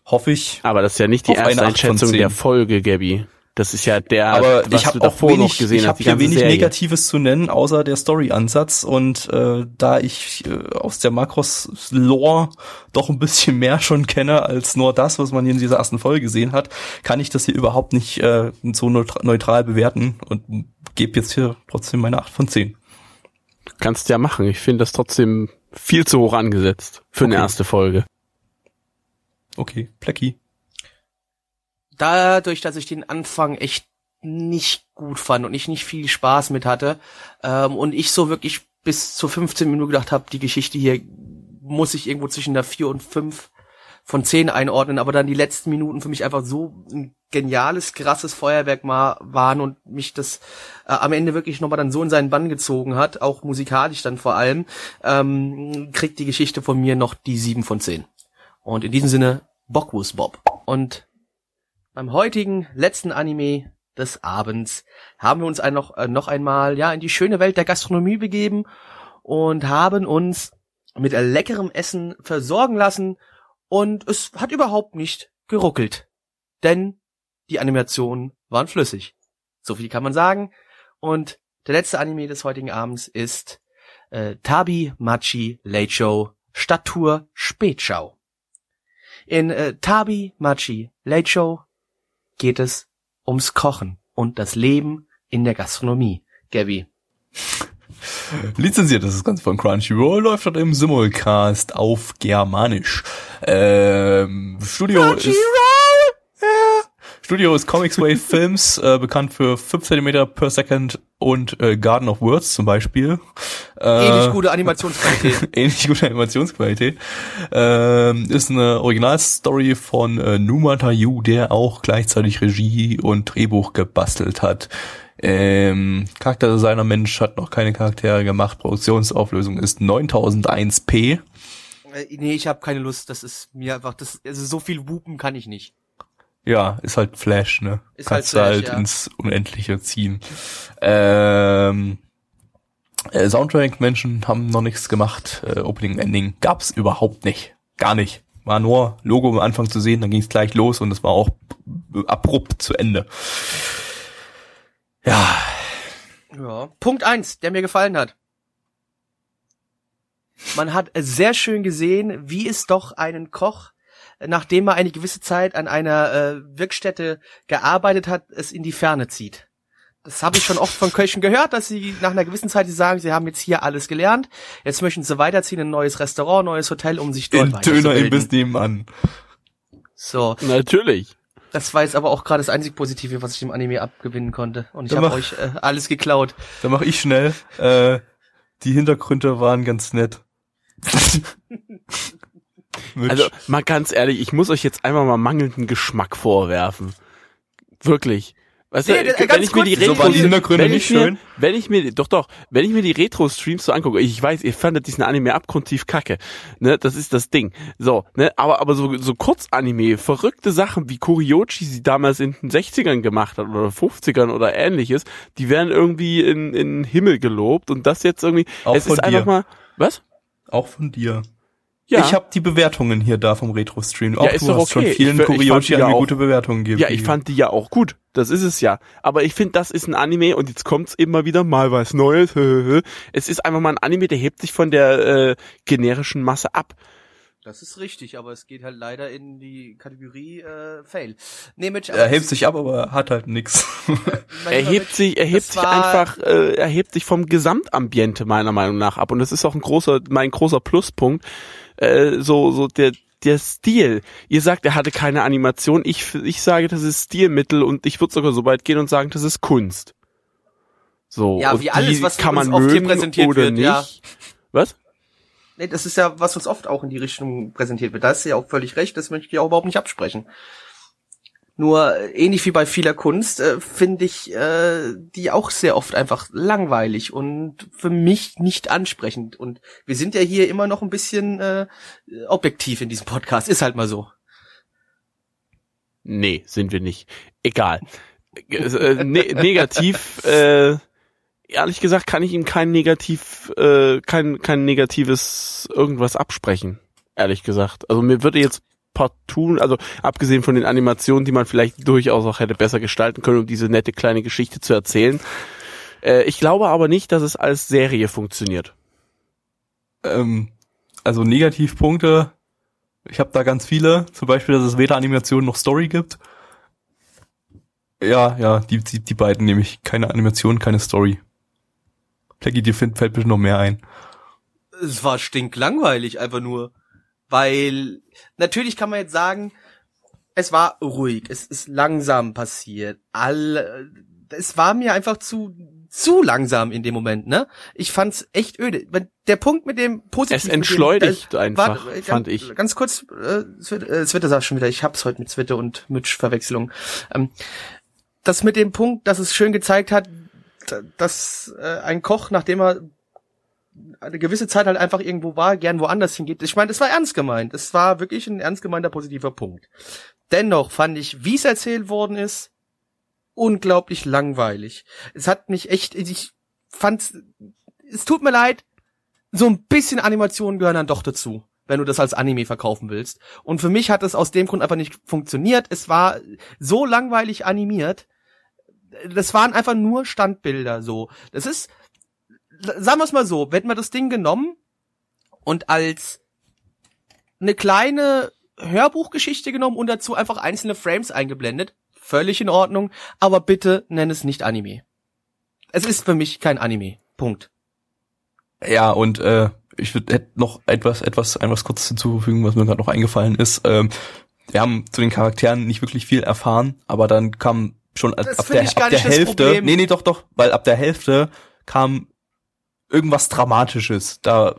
hoffe ich. Aber das ist ja nicht die erste Einschätzung der Folge, Gabby. Das ist ja der, Aber was ich habe du auch davor wenig, noch gesehen ich hast. habe die hier wenig Serie. Negatives zu nennen, außer der Story-Ansatz. Und äh, da ich äh, aus der Makros-Lore doch ein bisschen mehr schon kenne als nur das, was man hier in dieser ersten Folge gesehen hat, kann ich das hier überhaupt nicht äh, so neutra- neutral bewerten und gebe jetzt hier trotzdem meine 8 von 10. Kannst ja machen. Ich finde das trotzdem viel zu hoch angesetzt für eine Okay. erste Folge. Okay, Plecki. Dadurch, dass ich den Anfang echt nicht gut fand und ich nicht viel Spaß mit hatte ähm, und ich so wirklich bis zur 15 Minuten gedacht habe, die Geschichte hier muss ich irgendwo zwischen der 4 und 5 von 10 einordnen, aber dann die letzten Minuten für mich einfach so ein geniales, krasses Feuerwerk mal waren und mich das äh, am Ende wirklich nochmal dann so in seinen Bann gezogen hat, auch musikalisch dann vor allem, ähm, kriegt die Geschichte von mir noch die 7 von 10. Und in diesem Sinne, Bockwurst Bob. Und beim heutigen letzten Anime des Abends haben wir uns ein noch, äh, noch einmal ja in die schöne Welt der Gastronomie begeben und haben uns mit leckerem Essen versorgen lassen und es hat überhaupt nicht geruckelt, denn die Animationen waren flüssig. So viel kann man sagen. Und der letzte Anime des heutigen Abends ist äh, Tabi Machi Late Show Stadttour Spätschau. In äh, Tabi Machi Late Show geht es ums Kochen und das Leben in der Gastronomie. Gabby. Lizenziert ist das Ganze von Crunchyroll, läuft dort im Simulcast auf Germanisch. Ähm, Studio ist... Studio ist Comics Wave Films, äh, bekannt für 5 cm per second und äh, Garden of Words zum Beispiel. Äh, Ähnlich gute Animationsqualität. ähnlich gute Animationsqualität. Ähm, ist eine Originalstory von äh, Numa Tayu, der auch gleichzeitig Regie und Drehbuch gebastelt hat. Ähm, Charakterdesigner Mensch hat noch keine Charaktere gemacht. Produktionsauflösung ist 9001p. Äh, nee, ich habe keine Lust. Das ist mir einfach, das, also so viel Wupen kann ich nicht. Ja, ist halt Flash, ne? Ist Kannst halt du Flash, halt ja. ins Unendliche ziehen. Ähm, äh, Soundtrack-Menschen haben noch nichts gemacht. Äh, Opening, Ending gab's überhaupt nicht. Gar nicht. War nur Logo am Anfang zu sehen, dann ging's gleich los und es war auch abrupt zu Ende. Ja, Ja. Punkt eins, der mir gefallen hat. Man hat sehr schön gesehen, wie es doch einen Koch, nachdem er eine gewisse Zeit an einer äh, Wirkstätte gearbeitet hat, es in die Ferne zieht. Das habe ich schon oft von Köchen gehört, dass sie nach einer gewissen Zeit die sagen, sie haben jetzt hier alles gelernt, jetzt möchten sie weiterziehen, ein neues Restaurant, neues Hotel, um sich dort den Döner im weiterzubilden. Biss nebenan. So, Natürlich. das war jetzt aber auch gerade das einzig Positive, was ich dem Anime abgewinnen konnte. Und ich Dann habe euch äh, alles geklaut. Da mache ich schnell. Äh, die Hintergründe waren ganz nett. Also mal ganz ehrlich, ich muss euch jetzt einfach mal mangelnden Geschmack vorwerfen. Wirklich. Weißt du, wenn ich mir die so Retro wenn nicht ich mir, schön? Wenn ich mir, doch, doch, wenn ich mir die Retro-Streams so angucke, ich weiß, ihr fandet diesen Anime abgrundtief kacke, ne, das ist das Ding. So, ne, aber, aber so, so Kurzanime, verrückte Sachen, wie Kuriochi sie damals in den 60ern gemacht hat oder 50ern oder ähnliches, die werden irgendwie in, in den Himmel gelobt und das jetzt irgendwie, Auch es von ist einfach dir. mal, was? Auch von dir. Ja. Ich habe die Bewertungen hier da vom Retro-Stream. Auch Ja, ist du doch hast schon okay. vielen fand die Kuriochi ja auch- gute Bewertungen gegeben. Ja, ich fand die ja auch gut. Das ist es ja. Aber ich finde, das ist ein Anime und jetzt kommt's immer wieder mal was Neues. Es ist einfach mal ein Anime, der hebt sich von der äh, generischen Masse ab. Das ist richtig, aber es geht halt leider in die Kategorie äh, Fail. Nee, Mitch, Er hebt sich ab, aber hat halt nix. Er hebt sich, er hebt sich einfach, äh, er hebt sich vom Gesamtambiente meiner Meinung nach ab. Und das ist auch ein großer, mein großer Pluspunkt. Äh, so, so der der Stil. Ihr sagt, er hatte keine Animation. Ich, ich sage, das ist Stilmittel und ich würde sogar so weit gehen und sagen, das ist Kunst. So. Ja, wie alles, was kann uns man oft hier präsentiert oder wird, nicht. ja. Was? Nee, das ist ja, was uns oft auch in die Richtung präsentiert wird. Da ist ja auch völlig recht, das möchte ich auch überhaupt nicht absprechen. Nur äh, ähnlich wie bei vieler Kunst äh, finde ich äh, die auch sehr oft einfach langweilig und für mich nicht ansprechend. Und wir sind ja hier immer noch ein bisschen äh, objektiv in diesem Podcast. Ist halt mal so. Nee, sind wir nicht. Egal. Äh, ne negativ, äh, ehrlich gesagt, kann ich ihm kein negativ, äh, kein, kein negatives irgendwas absprechen. Ehrlich gesagt. Also mir würde jetzt partout, also abgesehen von den Animationen, die man vielleicht durchaus auch hätte besser gestalten können, um diese nette kleine Geschichte zu erzählen. Äh, ich glaube aber nicht, dass es als Serie funktioniert. Ähm, also Negativpunkte, ich habe da ganz viele. Zum Beispiel, dass es weder Animation noch Story gibt. Ja, ja, die, die, die beiden nehme ich. Keine Animation, keine Story. Peggy, dir fällt fällt bestimmt noch mehr ein. Es war stinklangweilig, einfach nur. Weil, natürlich kann man jetzt sagen, es war ruhig, es ist langsam passiert. Alle, es war mir einfach zu, zu langsam in dem Moment, ne? Ich fand's echt öde. Der Punkt mit dem Positiven. Es entschleunigt mit dem, einfach, warte, fand ganz, ich. Ganz kurz, äh, Zwitter, äh, sagt schon wieder, ich hab's heute mit Zwitter und Mitch-Verwechslung. Ähm, das mit dem Punkt, dass es schön gezeigt hat, dass äh, ein Koch, nachdem er eine gewisse Zeit halt einfach irgendwo war, gern woanders hingeht. Ich meine, das war ernst gemeint. Es war wirklich ein ernst gemeinter positiver Punkt. Dennoch fand ich, wie es erzählt worden ist, unglaublich langweilig. Es hat mich echt, ich fand, es tut mir leid, so ein bisschen Animationen gehören dann doch dazu, wenn du das als Anime verkaufen willst. Und für mich hat es aus dem Grund einfach nicht funktioniert. Es war so langweilig animiert. Das waren einfach nur Standbilder so. Das ist, sagen wir es mal so, hätten wir das Ding genommen und als eine kleine Hörbuchgeschichte genommen und dazu einfach einzelne Frames eingeblendet, völlig in Ordnung, aber bitte nenn es nicht Anime. Es ist für mich kein Anime. Punkt. Ja, und äh, ich würde noch etwas, etwas, etwas kurz hinzufügen, was mir gerade noch eingefallen ist. Ähm, wir haben zu den Charakteren nicht wirklich viel erfahren, aber dann kam schon Das ab der, ab der Hälfte. Nee, nee, doch, doch, weil ab der Hälfte kam irgendwas Dramatisches. Da,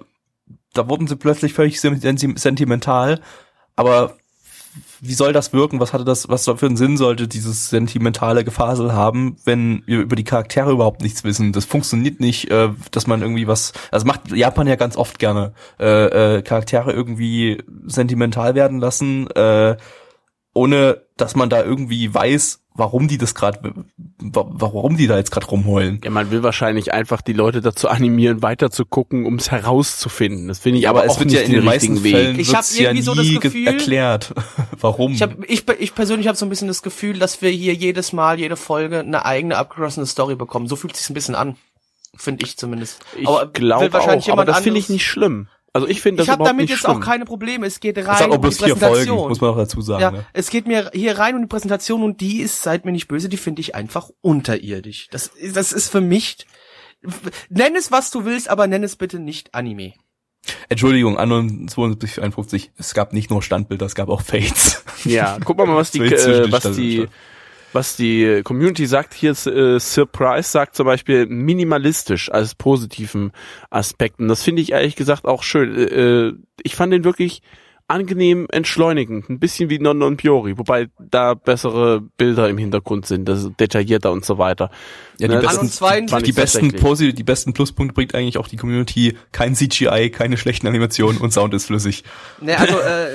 da wurden sie plötzlich völlig sen- sentimental, aber wie soll das wirken? Was hatte das, was für einen Sinn sollte dieses sentimentale Gefasel haben, wenn wir über die Charaktere überhaupt nichts wissen? Das funktioniert nicht, äh, dass man irgendwie was, also macht Japan ja ganz oft gerne, äh, äh, Charaktere irgendwie sentimental werden lassen, äh, ohne dass man da irgendwie weiß, warum die das gerade, warum die da jetzt gerade rumheulen. Ja, man will wahrscheinlich einfach die Leute dazu animieren, weiter zu gucken, um es herauszufinden. Das finde ich aber, auch nicht den richtigen Weg. Ich hab wird's ja irgendwie so das Gefühl- erklärt, warum. Ich, hab, ich, ich persönlich habe so ein bisschen das Gefühl, dass wir hier jedes Mal, jede Folge eine eigene abgeschlossene Story bekommen. So fühlt sich's ein bisschen an. Finde ich zumindest. Ich aber glaube auch, aber das finde ich nicht schlimm. Also ich finde das Ich habe damit nicht jetzt schlimm. auch keine Probleme. Es geht das rein hat auch um die vier Präsentation. Folgen, muss man auch dazu sagen. ja, ne? es geht mir hier rein um die Präsentation und die ist, seid mir nicht böse, die finde ich einfach unterirdisch. Das, das ist für mich, nenn es was du willst, aber nenn es bitte nicht Anime. Entschuldigung, Anno 72, 51, es gab nicht nur Standbilder, es gab auch Fates. Ja, guck mal, was die, äh, was die. Was die Community sagt. Hier ist, äh, Surprise sagt zum Beispiel minimalistisch als positiven Aspekten. Das finde ich ehrlich gesagt auch schön. Äh, ich fand den wirklich angenehm entschleunigend, ein bisschen wie Non Non Piori, wobei da bessere Bilder im Hintergrund sind, das ist detaillierter und so weiter. Ja, die Ne, besten, Anno 72 fand die besten. Posi die besten Pluspunkte bringt eigentlich auch die Community. Kein CGI, keine schlechten Animationen und Sound ist flüssig. Ne, also äh,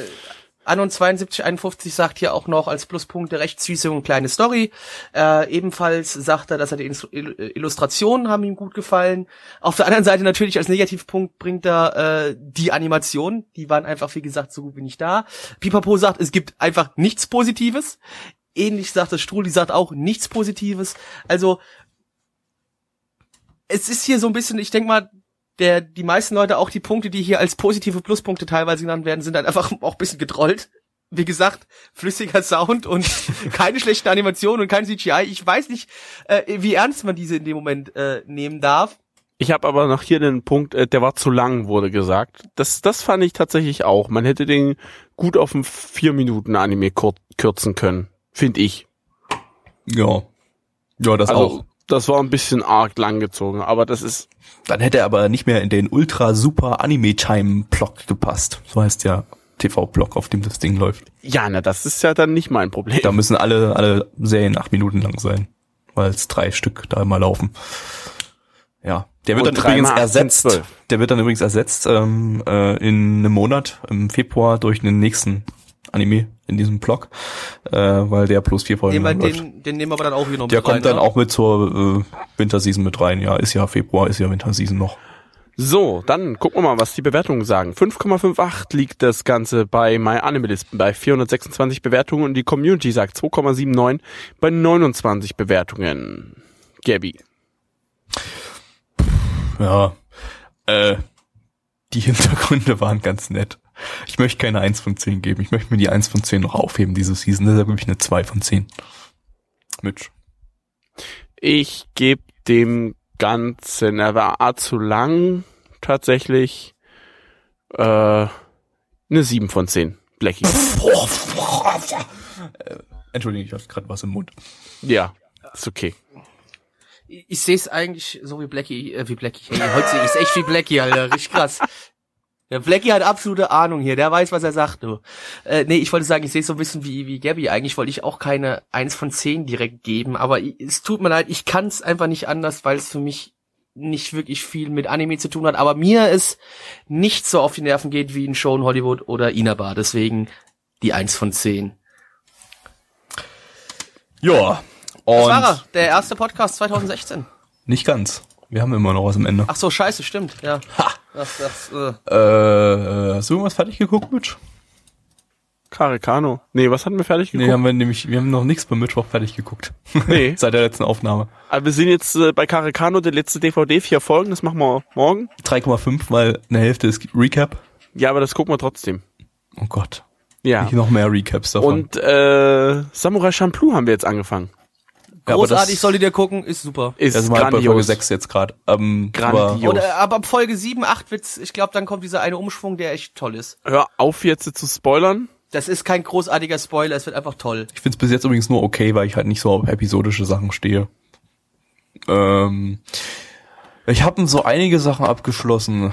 Anon 7251 sagt hier auch noch als Pluspunkte recht süße und kleine Story. Äh, ebenfalls sagt er, dass er die Illus- Ill- Illustrationen haben ihm gut gefallen. Auf der anderen Seite natürlich als Negativpunkt bringt er äh, die Animation. Die waren einfach, wie gesagt, so gut wie nicht da. Pipapo sagt, es gibt einfach nichts Positives. Ähnlich sagt das Struli, sagt auch nichts Positives. Also es ist hier so ein bisschen, ich denke mal, der, die meisten Leute, auch die Punkte, die hier als positive Pluspunkte teilweise genannt werden, sind dann einfach auch ein bisschen getrollt. Wie gesagt, flüssiger Sound und keine schlechten Animationen und kein CGI. Ich weiß nicht, äh, wie ernst man diese in dem Moment äh, nehmen darf. Ich habe aber noch hier den Punkt, äh, der war zu lang, wurde gesagt. Das, das fand ich tatsächlich auch. Man hätte den gut auf ein vier Minuten Anime kürzen können, finde ich. Ja. Ja, das Also auch. Das war ein bisschen arg langgezogen, aber das ist Dann hätte er aber nicht mehr in den ultra super Anime-Time-Block gepasst. So heißt der TV-Block, auf dem das Ding läuft. ja, na das ist ja dann nicht mein Problem. Da müssen alle, alle Serien acht Minuten lang sein, weil es drei Stück da immer laufen. Ja, der wird Und dann übrigens mal 18, ersetzt. 12. Der wird dann übrigens ersetzt ähm, äh, in einem Monat im Februar durch einen nächsten Anime in diesem Block, äh, weil der plus vier Folgen läuft. den, den nehmen wir aber dann auch wieder noch Der mit rein, kommt dann ne? auch mit zur äh, Winterseason mit rein. Ja, ist ja Februar, ist ja Winterseason noch. So, dann gucken wir mal, was die Bewertungen sagen. 5,58 liegt das Ganze bei MyAnimalist bei 426 Bewertungen und die Community sagt 2,79 bei 29 Bewertungen. Gabby. Ja, äh, die Hintergründe waren ganz nett. Ich möchte keine 1 von 10 geben. Ich möchte mir die 1 von 10 noch aufheben diese Season. Deshalb gebe ich eine 2 von 10. Mitch. Ich gebe dem Ganzen, er war A zu lang, tatsächlich, äh, eine 7 von 10. Blackie. Äh, Entschuldigung, ich hatte gerade was im Mund. ja, ist okay. Ich, ich sehe es eigentlich so wie Blackie, äh, wie Blackie. Hey, heute sehe ich es echt wie Blackie, Alter. Richtig krass. Der Blackie hat absolute Ahnung hier, der weiß, was er sagt, du. Äh, nee, ich wollte sagen, ich sehe es so ein bisschen wie, wie Gabby. Eigentlich wollte ich auch keine 1 von 10 direkt geben, aber es tut mir leid, ich kann es einfach nicht anders, weil es für mich nicht wirklich viel mit Anime zu tun hat, aber mir es nicht so auf die Nerven geht wie in Show in Hollywood oder Inaba. Deswegen die 1 von 10. Ja. Das Und war er, der erste Podcast 2016. nicht ganz. Wir haben immer noch was am Ende. Ach so, scheiße, stimmt, ja. Das, das, äh, Äh, hast du irgendwas fertig geguckt, Mitch? Karikano. Nee, was hatten wir fertig Nee, geguckt? haben wir nämlich, wir haben noch nichts beim Mittwoch fertig geguckt. Nee. Seit der letzten Aufnahme. Aber wir sind jetzt äh, bei Karikano, der letzte DVD, vier Folgen, das machen wir morgen. 3,5, weil eine Hälfte ist Recap. Ja, aber das gucken wir trotzdem. Oh Gott. Ja. Nicht noch mehr Recaps davon. Und äh, Samurai Champloo haben wir jetzt angefangen. Ja, großartig, das- solltet ihr gucken, ist super. Ist das ist mal bei Folge grandios. 6 jetzt gerade. Ähm, Grandios. Und, äh, aber ab Folge 7, 8 wird's, ich glaube, dann kommt dieser eine Umschwung, der echt toll ist. Hör auf jetzt zu spoilern. Das ist kein großartiger Spoiler, es wird einfach toll. Ich finde es bis jetzt übrigens nur okay, weil ich halt nicht so auf episodische Sachen stehe. Ähm, ich habe so einige Sachen abgeschlossen,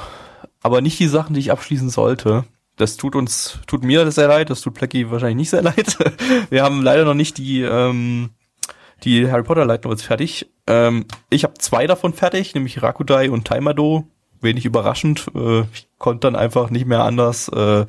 aber nicht die Sachen, die ich abschließen sollte. Das tut uns, tut mir sehr leid, das tut Plecky wahrscheinlich nicht sehr leid. Wir haben leider noch nicht die, ähm, die Harry Potter Light Novels fertig. Ähm, ich habe zwei davon fertig, nämlich Rakudai und Taimado. Wenig überraschend. Äh, ich konnte dann einfach nicht mehr anders. Äh,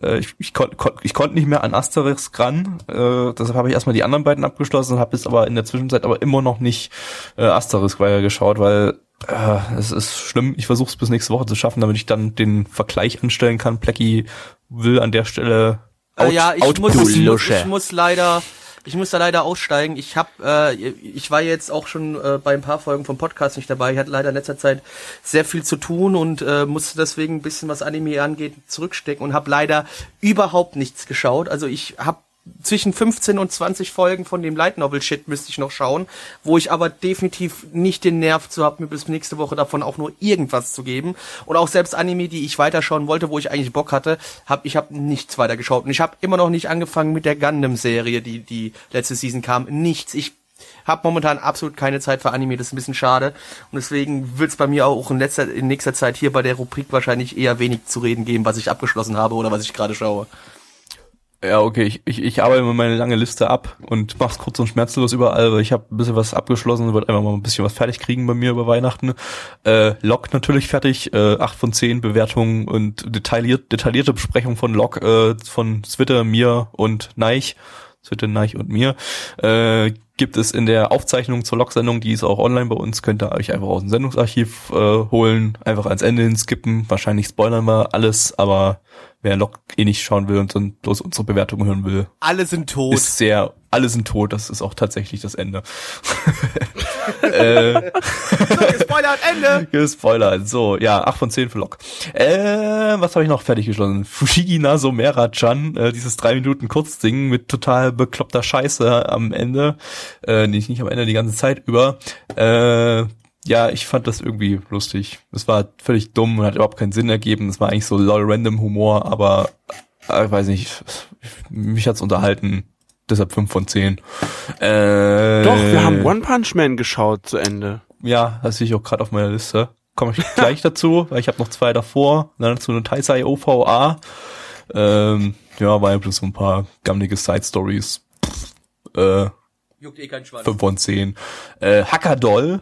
äh, ich, ich, kon, kon, ich konnte nicht mehr an Asterix ran. Äh, deshalb habe ich erstmal die anderen beiden abgeschlossen und habe jetzt aber in der Zwischenzeit aber immer noch nicht äh, Asterix weiter geschaut, weil äh, es ist schlimm. Ich versuche es bis nächste Woche zu schaffen, damit ich dann den Vergleich anstellen kann. Plecky will an der Stelle Äh, ja, ich muss, ich, muss, ich muss leider, ich muss da leider aussteigen. Ich hab, äh, ich war jetzt auch schon äh, bei ein paar Folgen vom Podcast nicht dabei. Ich hatte leider in letzter Zeit sehr viel zu tun und äh, musste deswegen ein bisschen, was Anime angeht, zurückstecken und habe leider überhaupt nichts geschaut. Also ich habe zwischen 15 und 20 Folgen von dem Light Novel Shit müsste ich noch schauen, wo ich aber definitiv nicht den Nerv zu habe, mir bis nächste Woche davon auch nur irgendwas zu geben. Und auch selbst Anime, die ich weiterschauen wollte, wo ich eigentlich Bock hatte, habe ich habe nichts weiter geschaut. Und ich habe immer noch nicht angefangen mit der Gundam-Serie, die die letzte Season kam. Nichts. Ich habe momentan absolut keine Zeit für Anime, das ist ein bisschen schade. Und deswegen wird es bei mir auch in, letzter, in nächster Zeit hier bei der Rubrik wahrscheinlich eher wenig zu reden geben, was ich abgeschlossen habe oder was ich gerade schaue. Ja, okay, ich, ich, ich arbeite mal meine lange Liste ab und mach's kurz und schmerzlos überall, weil ich habe ein bisschen was abgeschlossen, wird einfach mal ein bisschen was fertig kriegen bei mir über Weihnachten. Äh, Log natürlich fertig, äh, 8 von 10 Bewertungen und detailliert, detaillierte Besprechung von Log äh, von Zwitter, mir und Neich. Zwitter, Neich und mir. Äh, gibt es in der Aufzeichnung zur Log-Sendung, die ist auch online bei uns, könnt ihr euch einfach aus dem Sendungsarchiv äh, holen, einfach ans Ende hin skippen. Wahrscheinlich spoilern wir alles, aber wer Log eh nicht schauen will und dann bloß unsere Bewertung hören will, Alle sind tot. ist sehr, alle sind tot, das ist auch tatsächlich das Ende. äh, Spoiler, Ende! gespoilert. So, ja, 8 von 10 für Log. Äh, was habe ich noch fertig geschlossen? Fushigi Naso Mera-chan, äh, dieses 3 Minuten Kurzding mit total bekloppter Scheiße am Ende. Äh, nicht, nicht am Ende, die ganze Zeit über. Äh, ja, ich fand das irgendwie lustig. Es war völlig dumm und hat überhaupt keinen Sinn ergeben. Es war eigentlich so lol random Humor, aber äh, weiß nicht, mich hat's unterhalten. Deshalb 5 von 10. Äh, Doch, wir haben One Punch Man geschaut zu Ende. Ja, das sehe ich auch gerade auf meiner Liste. Komme ich gleich dazu, weil ich habe noch zwei davor. Dann dazu eine Taisai OVA. Ähm, ja, war ja bloß so ein paar gammelige Side-Stories. Äh, Juckt eh keinen Schwanz. 5 von 10. Äh, Hackerdoll.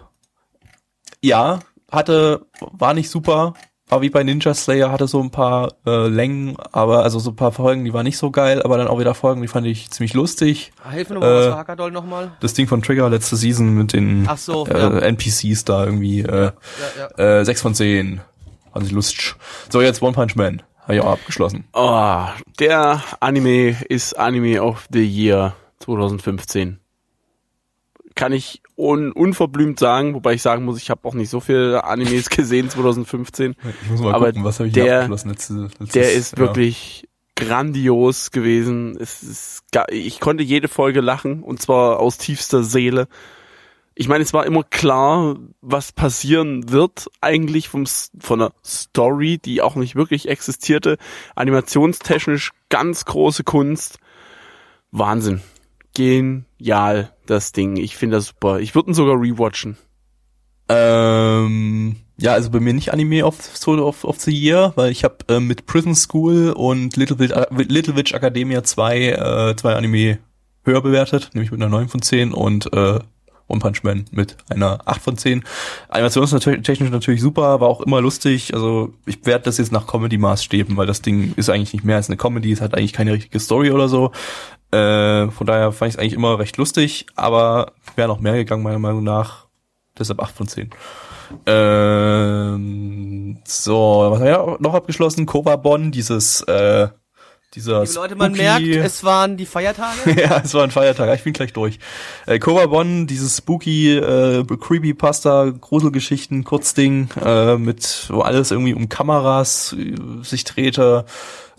Ja, hatte, war nicht super. War wie bei Ninja Slayer, hatte so ein paar äh, Längen, aber also so ein paar Folgen, die waren nicht so geil, aber dann auch wieder Folgen, die fand ich ziemlich lustig. Hilf mir nochmal, was Äh, war Hackerdoll nochmal? Das Ding von Trigger letzte Season mit den Ach so, äh, ja. NPCs da irgendwie. Äh, Ja, ja. äh, 6 von 10. Fand ich lustig. So, jetzt One Punch Man. Habe ich auch abgeschlossen. Oh, der Anime ist Anime of the Year 2015. Kann ich un unverblümt sagen, wobei ich sagen muss, ich habe auch nicht so viele Animes gesehen 2015. Ich muss mal Aber gucken, was habe ich der- abgeschlossen letzte, letztes, Der ist ja. wirklich grandios gewesen. Es ist, ich konnte jede Folge lachen und zwar aus tiefster Seele. Ich meine, es war immer klar, was passieren wird eigentlich vom, von der Story, die auch nicht wirklich existierte. Animationstechnisch ganz große Kunst. Wahnsinn. Genial, das Ding. Ich finde das super. Ich würde ihn sogar rewatchen. Ähm, ja, also bei mir nicht Anime of, of, of the Year, weil ich habe äh, mit Prison School und Little, Witch, Little Witch Academia zwei, äh, zwei Anime höher bewertet, nämlich mit einer 9 von 10 und äh, One Punch Man mit einer 8 von 10. Animation ist technisch natürlich super, war auch immer lustig. Also ich werde das jetzt nach Comedy-Maßstäben, weil das Ding ist eigentlich nicht mehr als eine Comedy, es hat eigentlich keine richtige Story oder so. Äh, von daher fand ich es eigentlich immer recht lustig, aber wäre noch mehr gegangen, meiner Meinung nach. Deshalb 8 von 10. Ähm, so, was haben wir noch abgeschlossen? Bon, dieses, äh, dieser Liebe Leute, man merkt, es waren die Feiertage. ja, es war ein Feiertag, ich bin gleich durch. Äh, Bon, dieses spooky, äh, Creepypasta, Gruselgeschichten, Kurzding, äh, mit, wo alles irgendwie um Kameras äh, sich drehte,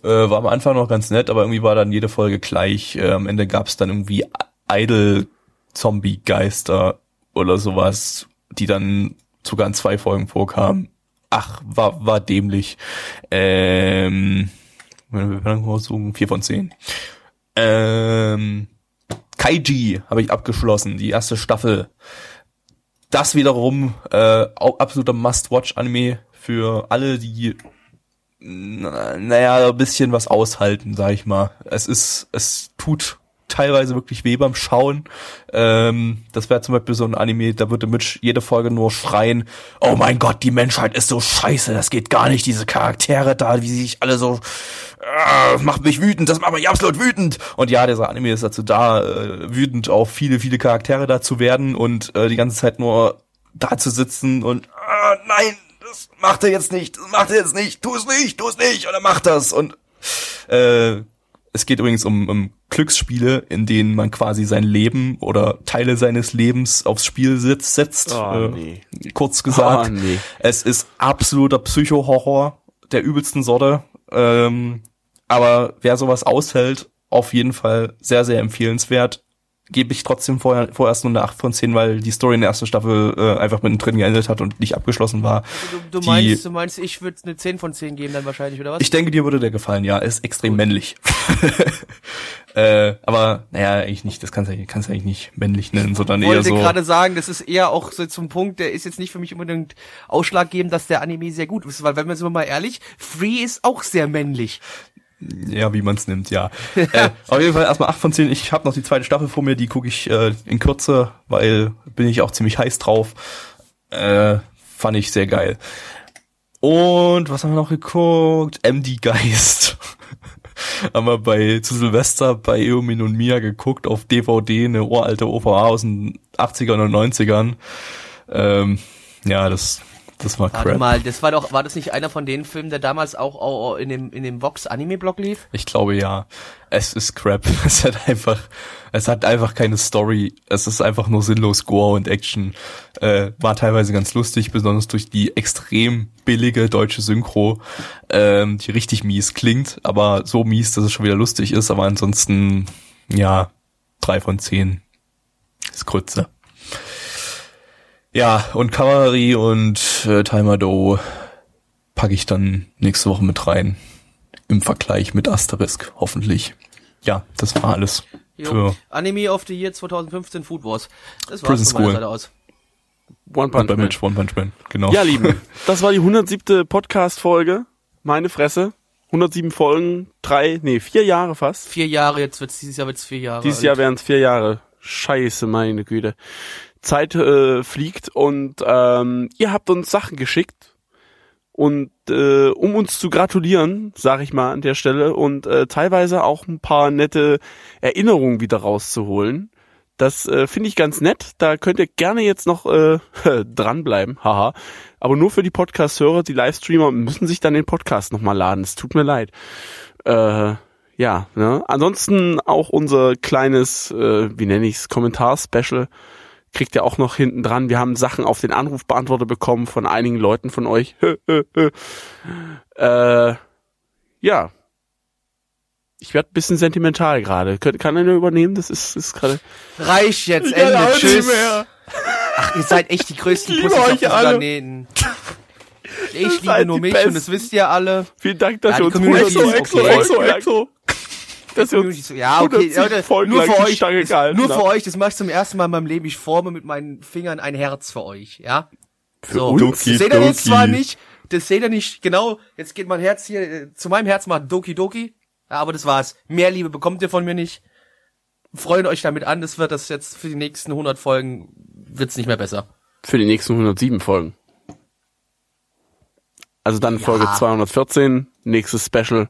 äh, war am Anfang noch ganz nett, aber irgendwie war dann jede Folge gleich. Äh, am Ende gab's dann irgendwie Idol-Zombie-Geister oder sowas, die dann sogar in zwei Folgen vorkamen. Ach, war, war dämlich. Ähm, Bewertung vier von zehn. Ähm, Kaiji habe ich abgeschlossen, die erste Staffel. Das wiederum äh, absoluter Must-Watch-Anime für alle, die na, naja, ein bisschen was aushalten, sag ich mal. Es ist, es tut teilweise wirklich weh beim Schauen. Ähm, das wäre zum Beispiel so ein Anime, da würde Mitch jede Folge nur schreien, oh mein Gott, die Menschheit ist so scheiße, das geht gar nicht, diese Charaktere da, wie sie sich alle so, äh, macht mich wütend, das macht mich absolut wütend. Und ja, dieser Anime ist dazu da, äh, wütend auf viele, viele Charaktere da zu werden und äh, die ganze Zeit nur da zu sitzen und, ah, nein, das macht er jetzt nicht, das macht er jetzt nicht, tu es nicht, tu es nicht, und er macht das und äh, es geht übrigens um, um Glücksspiele, in denen man quasi sein Leben oder Teile seines Lebens aufs Spiel sitzt, setzt. Oh, äh, nee. Kurz gesagt. Oh, nee. Es ist absoluter Psycho-Horror der übelsten Sorte. Ähm, aber wer sowas aushält, auf jeden Fall sehr, sehr empfehlenswert. Gebe ich trotzdem vorher, vorerst nur eine 8 von 10, weil die Story in der ersten Staffel äh, einfach mittendrin geendet hat und nicht abgeschlossen war. Du, du, Die- meinst, du meinst, ich würde eine 10 von 10 geben dann wahrscheinlich, oder was? Ich denke, dir würde der gefallen, ja. Er ist extrem männlich. äh, aber, naja, eigentlich nicht. Das kannst du eigentlich, kannst eigentlich nicht männlich nennen, sondern eher wollte so. gerade sagen, das ist eher auch so zum Punkt, der ist jetzt nicht für mich unbedingt ausschlaggebend, dass der Anime sehr gut ist, weil wenn wir sind wir mal ehrlich, Free ist auch sehr männlich. Ja, wie man es nimmt, ja. äh, auf jeden Fall erstmal 8 von 10. Ich habe noch die zweite Staffel vor mir, die gucke ich äh, in Kürze, weil bin ich auch ziemlich heiß drauf. Äh, fand ich sehr geil. Und was haben wir noch geguckt? MD Geist. haben wir bei zu Silvester bei Eomin und Mia geguckt auf DVD, eine uralte OVA aus den 80ern und 90ern. Ähm, ja, das das war Warte crap. mal, das war doch, war das nicht einer von den Filmen, der damals auch, in dem, in dem Vox Anime Blog lief? Ich glaube ja. Es ist crap. Es hat einfach, es hat einfach keine Story. Es ist einfach nur sinnlos Gore und Action. Äh, war teilweise ganz lustig, besonders durch die extrem billige deutsche Synchro, ähm, die richtig mies klingt, aber so mies, dass es schon wieder lustig ist. Aber ansonsten, ja, drei von zehn. Ist Grütze. Ja, und Kavallerie und äh, Timer Do packe ich dann nächste Woche mit rein. im Vergleich mit Asterisk, hoffentlich. Ja, das war alles Jo. für Anime of the Year 2015 Food Wars. Das Prison war's von meiner School. Seite aus. One Punch Man. One Punch Man. Genau. Ja, Lieben, das war die 107. Podcast-Folge. Meine Fresse. 107 Folgen, drei, nee, vier Jahre fast. Vier Jahre, jetzt wird's, dieses Jahr wird's vier Jahre. Dieses alt. Jahr wären es vier Jahre. Scheiße, meine Güte. Zeit äh, fliegt und ähm, ihr habt uns Sachen geschickt. Und äh, um uns zu gratulieren, sage ich mal an der Stelle, und äh, teilweise auch ein paar nette Erinnerungen wieder rauszuholen. Das äh, finde ich ganz nett. Da könnt ihr gerne jetzt noch äh, dranbleiben. Haha. Aber nur für die Podcast-Hörer, die Livestreamer müssen sich dann den Podcast nochmal laden. Es tut mir leid. Äh, ja, ne? Ansonsten auch unser kleines, äh, wie nenne ich's, Kommentar-Special kriegt ihr auch noch hinten dran. Wir haben Sachen auf den Anrufbeantworter bekommen von einigen Leuten von euch. äh, ja. Ich werde ein bisschen sentimental gerade. Könnt- Kann einer übernehmen? Das ist, ist gerade. Reicht jetzt, Ich Ende, tschüss. mehr. Ach, ihr seid echt die größten Ich liebe Pussys auf euch dem alle. Planeten. Ich liebe nur mich Besten. und das wisst ihr alle. Vielen Dank, dass Ja, ihr uns Community ist exo, okay. exo, exo. Dass Community uns Ja, okay, 107 Leute, Folgen nur lang für die euch, Stange das, nur für euch, das mache ich zum ersten Mal in meinem Leben. Ich forme mit meinen Fingern ein Herz für euch, ja? so, uns? das seht ihr jetzt zwar nicht, das seht ihr nicht genau, jetzt geht mein Herz hier, äh, zu meinem Herz macht Doki Doki, ja, aber das war's. Mehr Liebe bekommt ihr von mir nicht. Freut euch damit an, das wird das jetzt für die nächsten 100 Folgen, wird's nicht mehr besser. Für die nächsten 107 Folgen. Also dann Ja. Folge 214, nächstes Special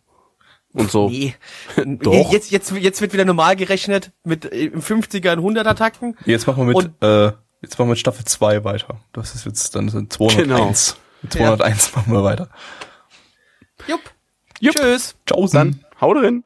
und so. Nee. Doch. Jetzt, jetzt, jetzt wird wieder normal gerechnet mit äh, im 50er und 100er Takten. Jetzt machen wir mit, Und- äh, jetzt machen wir mit Staffel 2 weiter. Das ist jetzt dann sind 201. Mit 201 machen wir weiter. Jupp. Jupp. Tschüss. Ciao, Dann haut drin.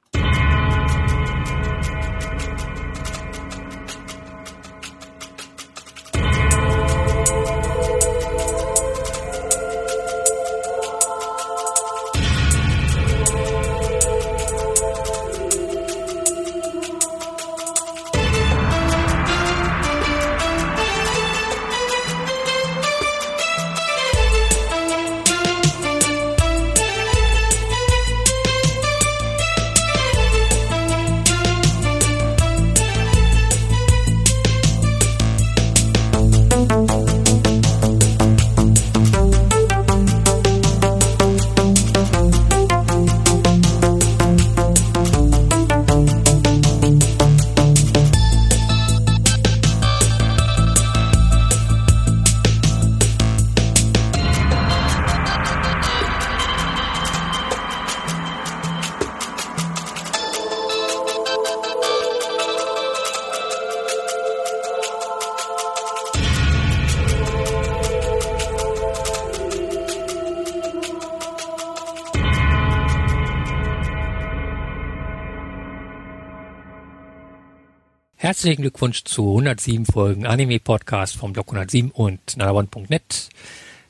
Herzlichen Glückwunsch zu 107 Folgen Anime Podcast vom Blog 107 und nanawan.net.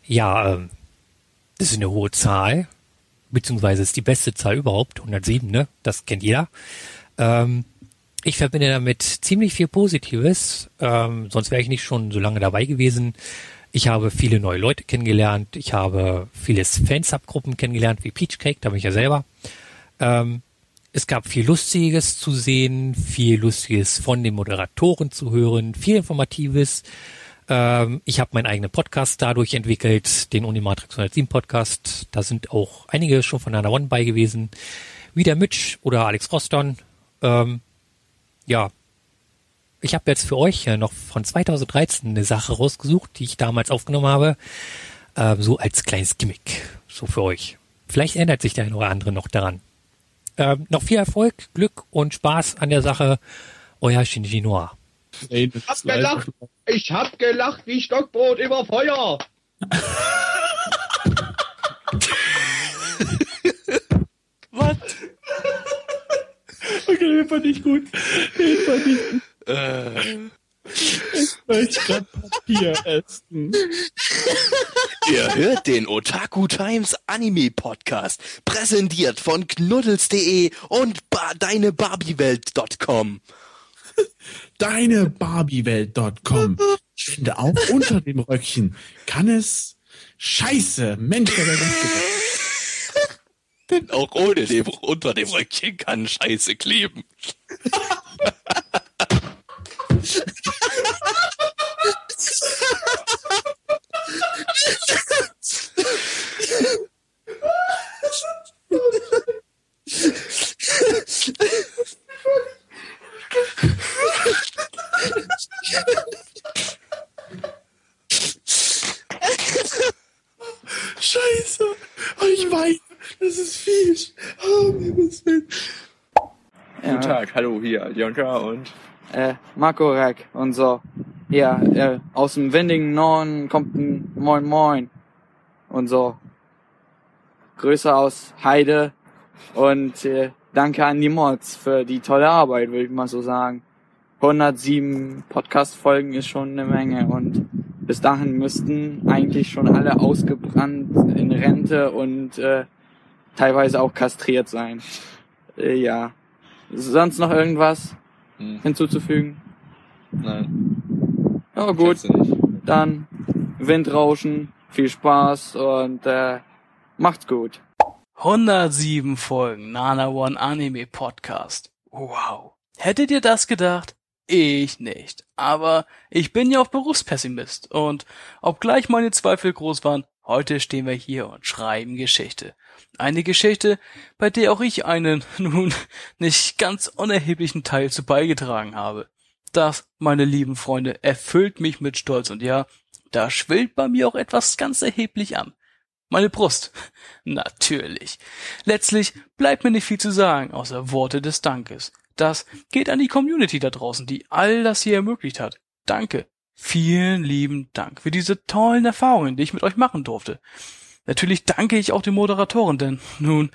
Ja, ähm, das ist eine hohe Zahl, beziehungsweise ist die beste Zahl überhaupt, 107, ne? Das kennt jeder. Ähm, ich verbinde damit ziemlich viel Positives, ähm, sonst wäre ich nicht schon so lange dabei gewesen. Ich habe viele neue Leute kennengelernt, ich habe viele Fansubgruppen kennengelernt, wie Peachcake, da bin ich ja selber. Es gab viel Lustiges zu sehen, viel Lustiges von den Moderatoren zu hören, viel Informatives. Ähm, ich habe meinen eigenen Podcast dadurch entwickelt, den Unimatrix 107 Podcast. Da sind auch einige schon von Nana One bei gewesen, wie der Mitch oder Alex Roston. Ähm, ja, ich habe jetzt für euch noch von 2013 eine Sache rausgesucht, die ich damals aufgenommen habe, ähm, so als kleines Gimmick, so für euch. Vielleicht ändert sich der eine oder andere noch daran. Ähm, noch viel Erfolg, Glück und Spaß an der Sache. Euer Shinji Noah. Ich hab gelacht, ich hab gelacht wie Stockbrot über Feuer. Was? Okay, den fand ich gut. Den fand ich gut. Ich möchte grad Papier essen. Ihr hört den Otaku Times Anime Podcast, präsentiert von knuddels.de und ba deinebarbie-welt.com. Deinebarbie-Welt.com. Ich finde auch unter dem Röckchen kann es Scheiße, Mensch, der Welt Auch ohne dem, unter dem Röckchen kann Scheiße kleben. Jonka und Äh, Marco Reck und so. Ja, äh, aus dem windigen Norden kommt ein Moin Moin und so. Grüße aus Heide und äh, danke an die Mods für die tolle Arbeit, würde ich mal so sagen. 107 Podcast-Folgen ist schon eine Menge und bis dahin müssten eigentlich schon alle ausgebrannt in Rente und äh, teilweise auch kastriert sein. Äh, ja. Sonst noch irgendwas Hm. hinzuzufügen? Nein. Ja gut, dann Windrauschen, viel Spaß und äh, macht's gut. 107 Folgen Nana One Anime Podcast. Wow. Hättet ihr das gedacht? Ich nicht. Aber ich bin ja auch Berufspessimist und obgleich meine Zweifel groß waren, heute stehen wir hier und schreiben Geschichte. Eine Geschichte, bei der auch ich einen, nun, nicht ganz unerheblichen Teil zu beigetragen habe. Das, meine lieben Freunde, erfüllt mich mit Stolz und ja, da schwillt bei mir auch etwas ganz erheblich an. Meine Brust. Natürlich. Letztlich bleibt mir nicht viel zu sagen, außer Worte des Dankes. Das geht an die Community da draußen, die all das hier ermöglicht hat. Danke. Vielen lieben Dank für diese tollen Erfahrungen, die ich mit euch machen durfte. Natürlich danke ich auch den Moderatoren, denn nun,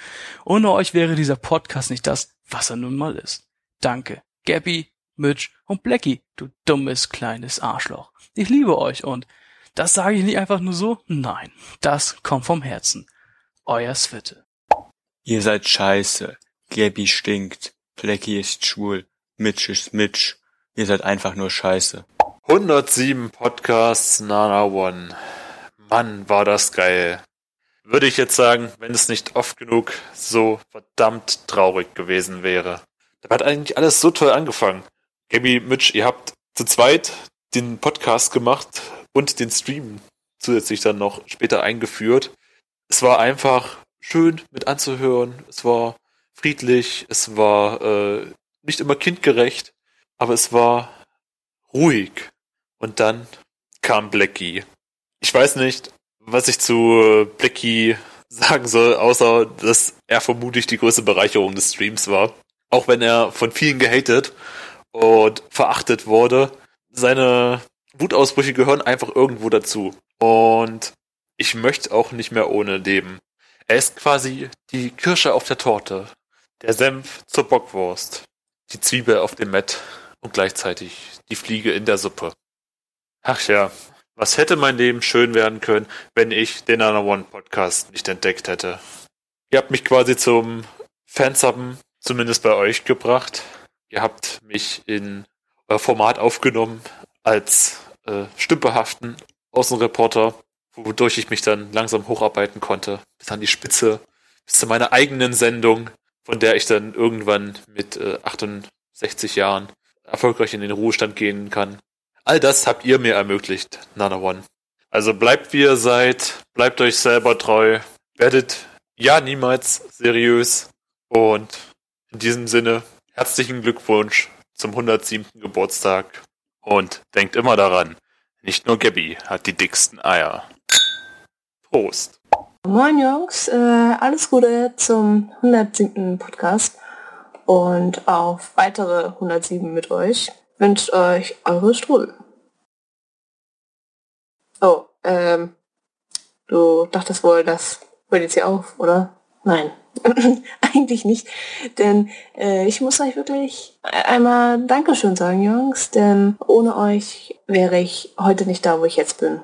ohne euch wäre dieser Podcast nicht das, was er nun mal ist. Danke, Gabby, Mitch und Blackie, du dummes kleines Arschloch. Ich liebe euch und das sage ich nicht einfach nur so, nein, das kommt vom Herzen. Euer Switte. Ihr seid scheiße. Gabby stinkt. Plecky ist schwul. Mitch ist Mitch. Ihr seid einfach nur scheiße. 107 Podcasts Nana One. Mann, war das geil. Würde ich jetzt sagen, wenn es nicht oft genug so verdammt traurig gewesen wäre. Da hat eigentlich alles so toll angefangen. Gabby, Mitch, ihr habt zu zweit den Podcast gemacht und den Stream zusätzlich dann noch später eingeführt. Es war einfach schön mit anzuhören. Es war friedlich. Es war äh, nicht immer kindgerecht, aber es war ruhig. Und dann kam Blackie. Ich weiß nicht, was ich zu Blackie sagen soll, außer dass er vermutlich die größte Bereicherung des Streams war. Auch wenn er von vielen gehatet und verachtet wurde. Seine Wutausbrüche gehören einfach irgendwo dazu. Und ich möchte auch nicht mehr ohne leben. Er ist quasi die Kirsche auf der Torte, der Senf zur Bockwurst, die Zwiebel auf dem Mett und gleichzeitig die Fliege in der Suppe. Ach ja, was hätte mein Leben schön werden können, wenn ich den Nana One Podcast nicht entdeckt hätte. Ihr habt mich quasi zum Fansubben, zumindest bei euch, gebracht. Ihr habt mich in euer Format aufgenommen als äh, stümperhaften Außenreporter, wodurch ich mich dann langsam hocharbeiten konnte, bis an die Spitze, bis zu meiner eigenen Sendung, von der ich dann irgendwann mit äh, 68 Jahren erfolgreich in den Ruhestand gehen kann. All das habt ihr mir ermöglicht, Nana One. Also bleibt wie ihr seid, bleibt euch selber treu, werdet ja niemals seriös und in diesem Sinne herzlichen Glückwunsch zum 107. Geburtstag und denkt immer daran, nicht nur Gabby hat die dicksten Eier. Prost. Moin Jungs, äh, alles Gute zum 107. Podcast und auf weitere 107 mit euch. Wünscht euch eure Strudel. Oh, ähm, du dachtest wohl, das hört jetzt hier auf, oder? Nein, eigentlich nicht, denn äh, ich muss euch wirklich einmal Dankeschön sagen, Jungs, denn ohne euch wäre ich heute nicht da, wo ich jetzt bin.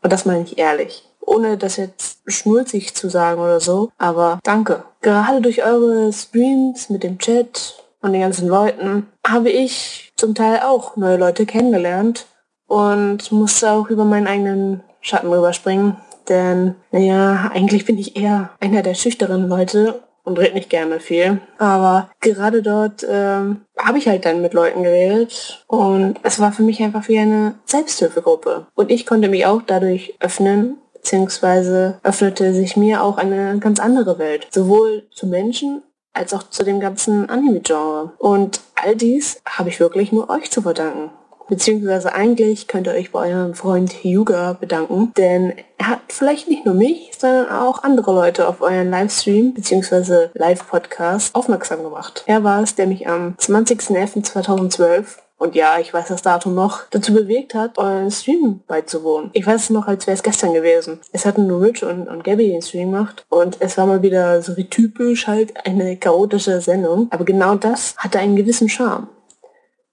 Und das meine ich ehrlich ohne das jetzt schnulzig zu sagen oder so, aber danke. Gerade durch eure Streams mit dem Chat und den ganzen Leuten habe ich zum Teil auch neue Leute kennengelernt und musste auch über meinen eigenen Schatten rüberspringen, denn naja, eigentlich bin ich eher einer der schüchteren Leute und rede nicht gerne viel. Aber gerade dort ähm, habe ich halt dann mit Leuten geredet und es war für mich einfach wie eine Selbsthilfegruppe. Und ich konnte mich auch dadurch öffnen, beziehungsweise öffnete sich mir auch eine ganz andere Welt. Sowohl zu Menschen als auch zu dem ganzen Anime-Genre. Und all dies habe ich wirklich nur euch zu verdanken. Beziehungsweise eigentlich könnt ihr euch bei eurem Freund Yuga bedanken, denn er hat vielleicht nicht nur mich, sondern auch andere Leute auf euren Livestream beziehungsweise Live-Podcast aufmerksam gemacht. Er war es, der mich am 20.11.2012 und ja, ich weiß das Datum noch, dazu bewegt hat, euren Stream beizuwohnen. Ich weiß es noch, als wäre es gestern gewesen. Es hatten nur Rich und, und Gabby den Stream gemacht und es war mal wieder so wie typisch halt eine chaotische Sendung. Aber genau das hatte einen gewissen Charme.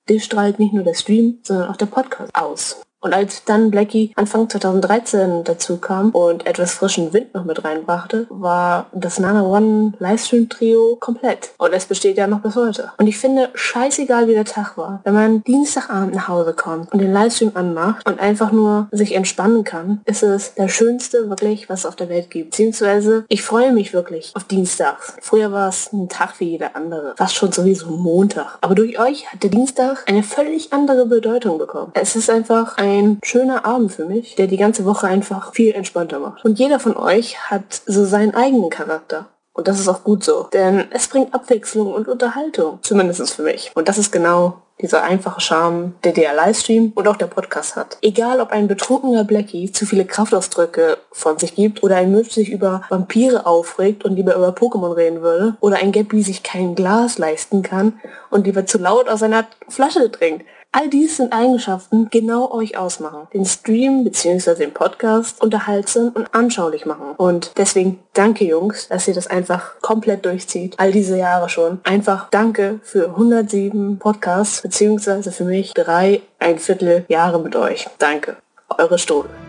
Den strahlt nicht nur der Stream, sondern auch der Podcast aus. Und als dann Blackie Anfang 2013 dazu kam und etwas frischen Wind noch mit reinbrachte, war das Nana One Livestream Trio komplett. Und es besteht ja noch bis heute. Und ich finde, scheißegal wie der Tag war, wenn man Dienstagabend nach Hause kommt und den Livestream anmacht und einfach nur sich entspannen kann, ist es der schönste wirklich, was es auf der Welt gibt. Beziehungsweise, ich freue mich wirklich auf Dienstags. Früher war es ein Tag wie jeder andere. Fast schon sowieso Montag. Aber durch euch hat der Dienstag eine völlig andere Bedeutung bekommen. Es ist einfach ein ein schöner Abend für mich, der die ganze Woche einfach viel entspannter macht. Und jeder von euch hat so seinen eigenen Charakter. Und das ist auch gut so. Denn es bringt Abwechslung und Unterhaltung. Zumindest für mich. Und das ist genau dieser einfache Charme, der der Livestream und auch der Podcast hat. Egal, ob ein betrunkener Blackie zu viele Kraftausdrücke von sich gibt oder ein Mütz sich über Vampire aufregt und lieber über Pokémon reden würde oder ein Gabby sich kein Glas leisten kann und lieber zu laut aus seiner Flasche trinkt. All dies sind Eigenschaften, die genau euch ausmachen. Den Stream bzw. den Podcast unterhaltsam und anschaulich machen. Und deswegen danke Jungs, dass ihr das einfach komplett durchzieht. All diese Jahre schon. Einfach danke für 107 Podcasts bzw. für mich drei, ein Viertel Jahre mit euch. Danke. Eure Stole.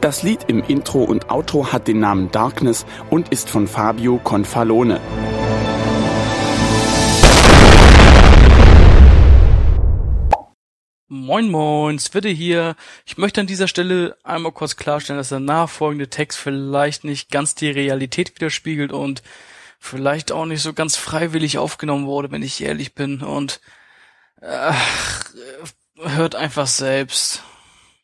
Das Lied im Intro und Outro hat den Namen Darkness und ist von Fabio Confalone. Moin Moin, Switte hier. Ich möchte an dieser Stelle einmal kurz klarstellen, dass der nachfolgende Text vielleicht nicht ganz die Realität widerspiegelt und vielleicht auch nicht so ganz freiwillig aufgenommen wurde, wenn ich ehrlich bin. Und ach, hört einfach selbst.